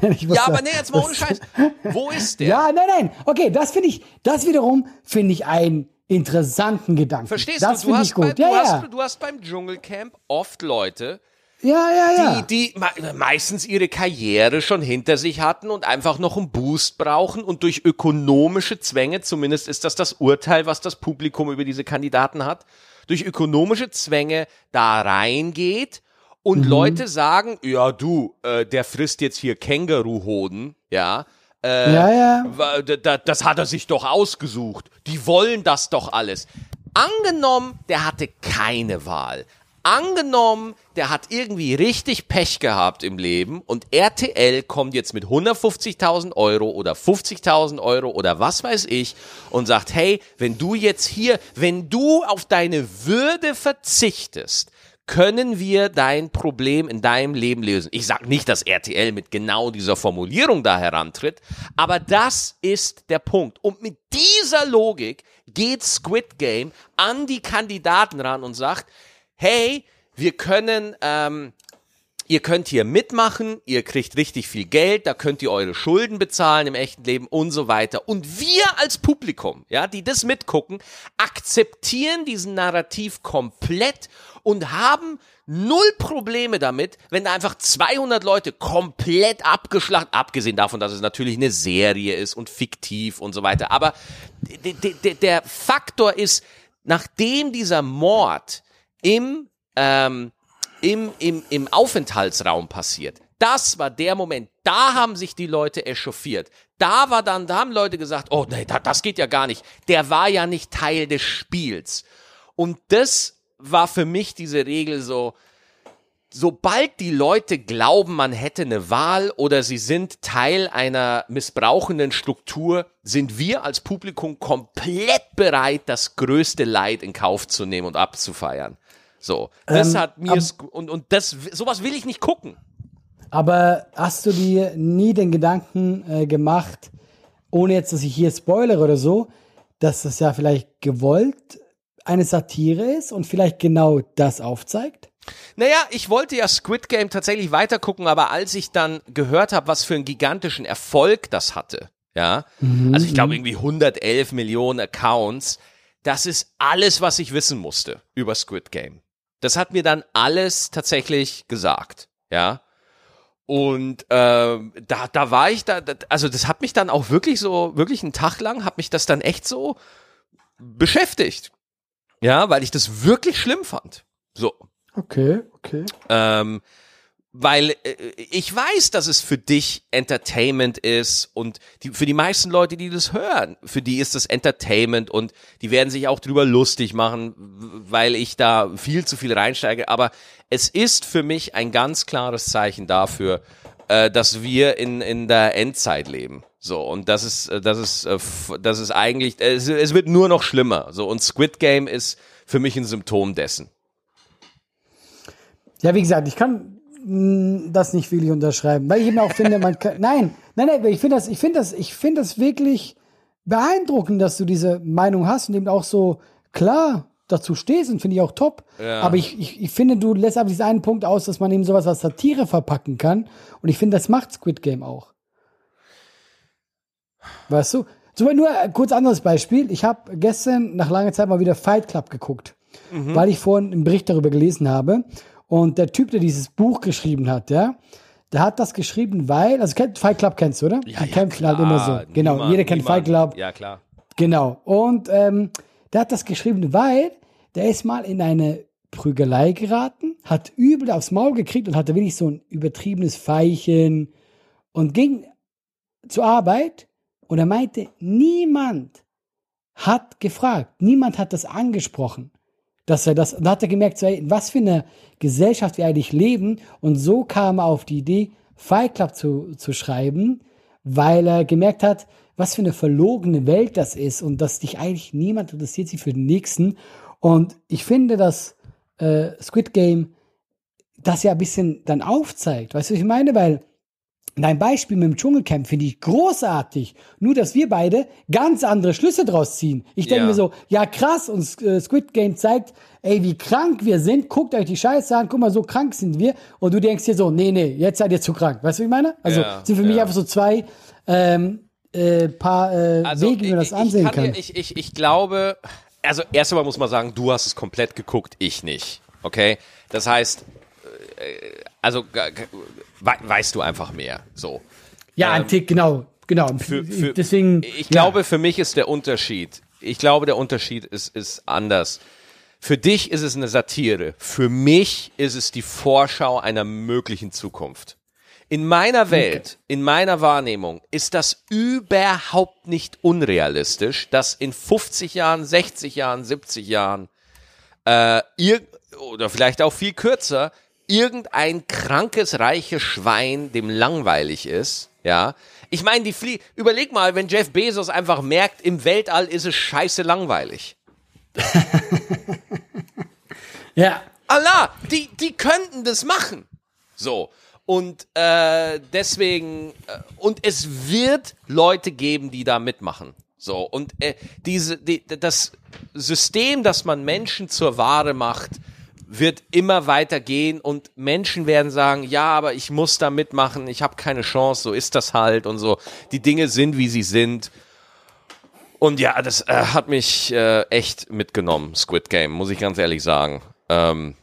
dem einen? ja, aber nee, jetzt mal ohne Scheiß. Wo ist der? Ja, nein, nein. Okay, das finde ich, das wiederum finde ich einen interessanten Gedanken. Verstehst das du? Du hast, bei, du, ja, hast, ja. du hast beim Dschungelcamp oft Leute, ja, ja, ja. Die, die meistens ihre Karriere schon hinter sich hatten und einfach noch einen Boost brauchen und durch ökonomische Zwänge, zumindest ist das das Urteil, was das Publikum über diese Kandidaten hat, durch ökonomische Zwänge da reingeht und mhm. Leute sagen, ja du, äh, der frisst jetzt hier Känguruhoden, ja, äh, ja, ja. Das hat er sich doch ausgesucht. Die wollen das doch alles. Angenommen, der hatte keine Wahl. Angenommen, der hat irgendwie richtig Pech gehabt im Leben und RTL kommt jetzt mit 150.000 Euro oder 50.000 Euro oder was weiß ich und sagt, hey, wenn du jetzt hier, wenn du auf deine Würde verzichtest, können wir dein Problem in deinem Leben lösen. Ich sage nicht, dass RTL mit genau dieser Formulierung da herantritt, aber das ist der Punkt. Und mit dieser Logik geht Squid Game an die Kandidaten ran und sagt, hey, wir können, ähm, ihr könnt hier mitmachen, ihr kriegt richtig viel Geld, da könnt ihr eure Schulden bezahlen im echten Leben und so weiter. Und wir als Publikum, ja, die das mitgucken, akzeptieren diesen Narrativ komplett und haben null Probleme damit, wenn da einfach 200 Leute komplett abgeschlachtet, abgesehen davon, dass es natürlich eine Serie ist und fiktiv und so weiter. Aber der Faktor ist, nachdem dieser Mord im, ähm, im, im, im Aufenthaltsraum passiert. Das war der Moment. Da haben sich die Leute echauffiert. Da war dann, da haben Leute gesagt, oh nee, das geht ja gar nicht. Der war ja nicht Teil des Spiels. Und das war für mich diese Regel so, sobald die Leute glauben, man hätte eine Wahl oder sie sind Teil einer missbrauchenden Struktur, sind wir als Publikum komplett bereit, das größte Leid in Kauf zu nehmen und abzufeiern. So, das ähm, hat mir und und das sowas will ich nicht gucken. Aber hast du dir nie den Gedanken äh, gemacht, ohne jetzt, dass ich hier spoilere oder so, dass das ja vielleicht gewollt eine Satire ist und vielleicht genau das aufzeigt? Naja, ich wollte ja Squid Game tatsächlich weitergucken, aber als ich dann gehört habe, was für einen gigantischen Erfolg das hatte, ja, mhm. also ich glaube irgendwie 111 Millionen Accounts, das ist alles, was ich wissen musste über Squid Game. Das hat mir dann alles tatsächlich gesagt, ja. Und äh, da, da war ich da, also das hat mich dann auch wirklich so, wirklich einen Tag lang, hat mich das dann echt so beschäftigt. Ja, weil ich das wirklich schlimm fand. So. Okay, okay. Ähm, weil äh, ich weiß, dass es für dich Entertainment ist und die, für die meisten Leute, die das hören, für die ist das Entertainment und die werden sich auch drüber lustig machen, weil ich da viel zu viel reinsteige. Aber es ist für mich ein ganz klares Zeichen dafür, äh, dass wir in, in der Endzeit leben. So, und das ist, äh, das ist, äh, das ist eigentlich, es, es wird nur noch schlimmer. So, und Squid Game ist für mich ein Symptom dessen. Ja, wie gesagt, ich kann das nicht wirklich unterschreiben, weil ich eben auch finde, man kann, nein, nein, nein, ich finde das, ich finde das, ich finde das wirklich beeindruckend, dass du diese Meinung hast und eben auch so klar dazu stehst und finde ich auch top. Ja. Aber ich, ich, ich finde, du lässt aber diesen einen Punkt aus, dass man eben sowas als Satire verpacken kann. Und ich finde, das macht Squid Game auch. Weißt du? Zum nur ein kurz anderes Beispiel. Ich habe gestern nach langer Zeit mal wieder Fight Club geguckt, mhm. weil ich vorhin einen Bericht darüber gelesen habe. Und der Typ, der dieses Buch geschrieben hat, ja, der hat das geschrieben, weil, also Fight Club kennst du, oder? Ja, Die ja, kämpfen halt immer so. Genau, niemand, jeder kennt niemand. Fight Club. Ja, klar. Genau. Und ähm, der hat das geschrieben, weil der ist mal in eine Prügelei geraten, hat übel aufs Maul gekriegt und hatte wirklich so ein übertriebenes Feichen und ging zur Arbeit und er meinte, niemand hat gefragt, niemand hat das angesprochen dass er das, da hat er gemerkt, so, in was für eine Gesellschaft wir eigentlich leben. Und so kam er auf die Idee, Fight Club zu, zu schreiben, weil er gemerkt hat, was für eine verlogene Welt das ist und dass dich eigentlich niemand interessiert sich für den nächsten. Und ich finde, dass äh, Squid Game das ja ein bisschen dann aufzeigt. Weißt du, was ich meine? Weil Dein Beispiel mit dem Dschungelcamp finde ich großartig. Nur, dass wir beide ganz andere Schlüsse draus ziehen. Ich denke ja. mir so, ja krass, und äh, Squid Game zeigt, ey, wie krank wir sind. Guckt euch die Scheiße an, guck mal, so krank sind wir. Und du denkst dir so, nee, nee, jetzt seid ihr zu krank. Weißt du, wie ich meine? Also ja, sind für mich einfach so zwei ähm, äh, paar äh, also, Wege, wie man das ansehen kann. kann. Ich, ich, ich glaube, also erst einmal muss man sagen, du hast es komplett geguckt, ich nicht. Okay? Das heißt, äh, also weißt du einfach mehr. So. Ja, ähm, ein Tick, genau, genau. Für, für, Deswegen. Ich glaube, für mich ist der Unterschied. Ich glaube, der Unterschied ist, ist anders. Für dich ist es eine Satire. Für mich ist es die Vorschau einer möglichen Zukunft. In meiner Welt, okay. in meiner Wahrnehmung ist das überhaupt nicht unrealistisch, dass in 50 Jahren, 60 Jahren, 70 Jahren äh, ihr, oder vielleicht auch viel kürzer irgendein krankes, reiches Schwein, dem langweilig ist, ja. Ich meine, die Flie überleg mal, wenn Jeff Bezos einfach merkt, im Weltall ist es scheiße langweilig. ja. Allah, die, die könnten das machen. So. Und äh, deswegen, äh, und es wird Leute geben, die da mitmachen. So, und äh, diese, die, das System, dass man Menschen zur Ware macht, wird immer weiter gehen und Menschen werden sagen, ja, aber ich muss da mitmachen, ich habe keine Chance, so ist das halt und so. Die Dinge sind, wie sie sind. Und ja, das äh, hat mich äh, echt mitgenommen, Squid Game, muss ich ganz ehrlich sagen. Ähm,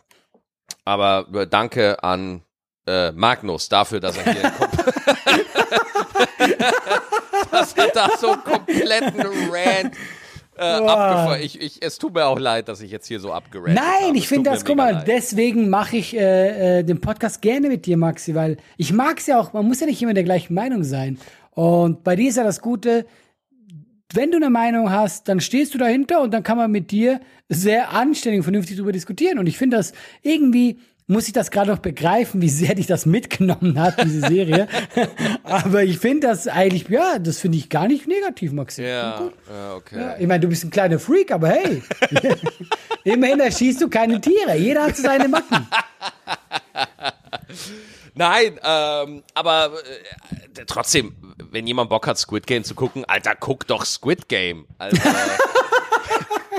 aber äh, danke an äh, Magnus dafür, dass er hier dass er da so einen kompletten Rant äh, abgefahren. Ich, ich, es tut mir auch leid, dass ich jetzt hier so abgerannt Nein, ich finde das, guck mal, leid. deswegen mache ich äh, äh, den Podcast gerne mit dir, Maxi, weil ich mag es ja auch, man muss ja nicht immer der gleichen Meinung sein. Und bei dir ist ja das Gute, wenn du eine Meinung hast, dann stehst du dahinter und dann kann man mit dir sehr anständig und vernünftig darüber diskutieren. Und ich finde das irgendwie muss ich das gerade noch begreifen, wie sehr dich das mitgenommen hat, diese Serie. Aber ich finde das eigentlich, ja, das finde ich gar nicht negativ, Maxim. Ja, ja okay. Ja, ich meine, du bist ein kleiner Freak, aber hey, immerhin erschießt du keine Tiere. Jeder hat seine Macken. Nein, ähm, aber äh, trotzdem, wenn jemand Bock hat, Squid Game zu gucken, Alter, guck doch Squid Game. Also,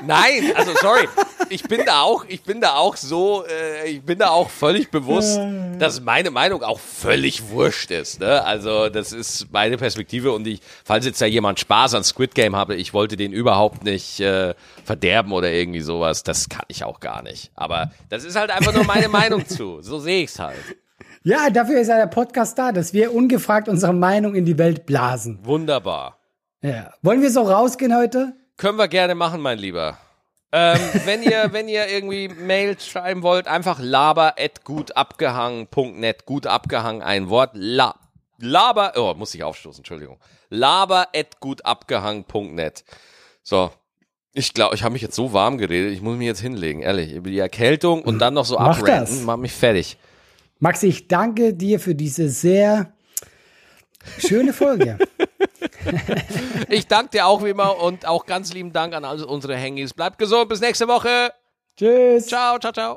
Nein, also sorry, ich bin da auch, ich bin da auch so, äh, ich bin da auch völlig bewusst, dass meine Meinung auch völlig wurscht ist. Ne? Also das ist meine Perspektive und ich, falls jetzt da jemand Spaß an Squid Game habe, ich wollte den überhaupt nicht äh, verderben oder irgendwie sowas. Das kann ich auch gar nicht. Aber das ist halt einfach nur meine Meinung zu. So sehe ich es halt. Ja, dafür ist ja der Podcast da, dass wir ungefragt unsere Meinung in die Welt blasen. Wunderbar. Ja. Wollen wir so rausgehen heute? Können wir gerne machen, mein Lieber. Ähm, wenn ihr, wenn ihr irgendwie Mail schreiben wollt, einfach laber at gutabgehangen.net. Gut abgehangen, ein Wort. La, laber, oh, muss ich aufstoßen, Entschuldigung. Laber at gutabgehangen.net. So. Ich glaube, ich habe mich jetzt so warm geredet, ich muss mich jetzt hinlegen, ehrlich. Über die Erkältung und dann noch so Mach das. macht mich fertig. Max, ich danke dir für diese sehr schöne Folge. ich danke dir auch wie immer und auch ganz lieben Dank an all unsere Hengis. Bleibt gesund, bis nächste Woche. Tschüss. Ciao, ciao, ciao.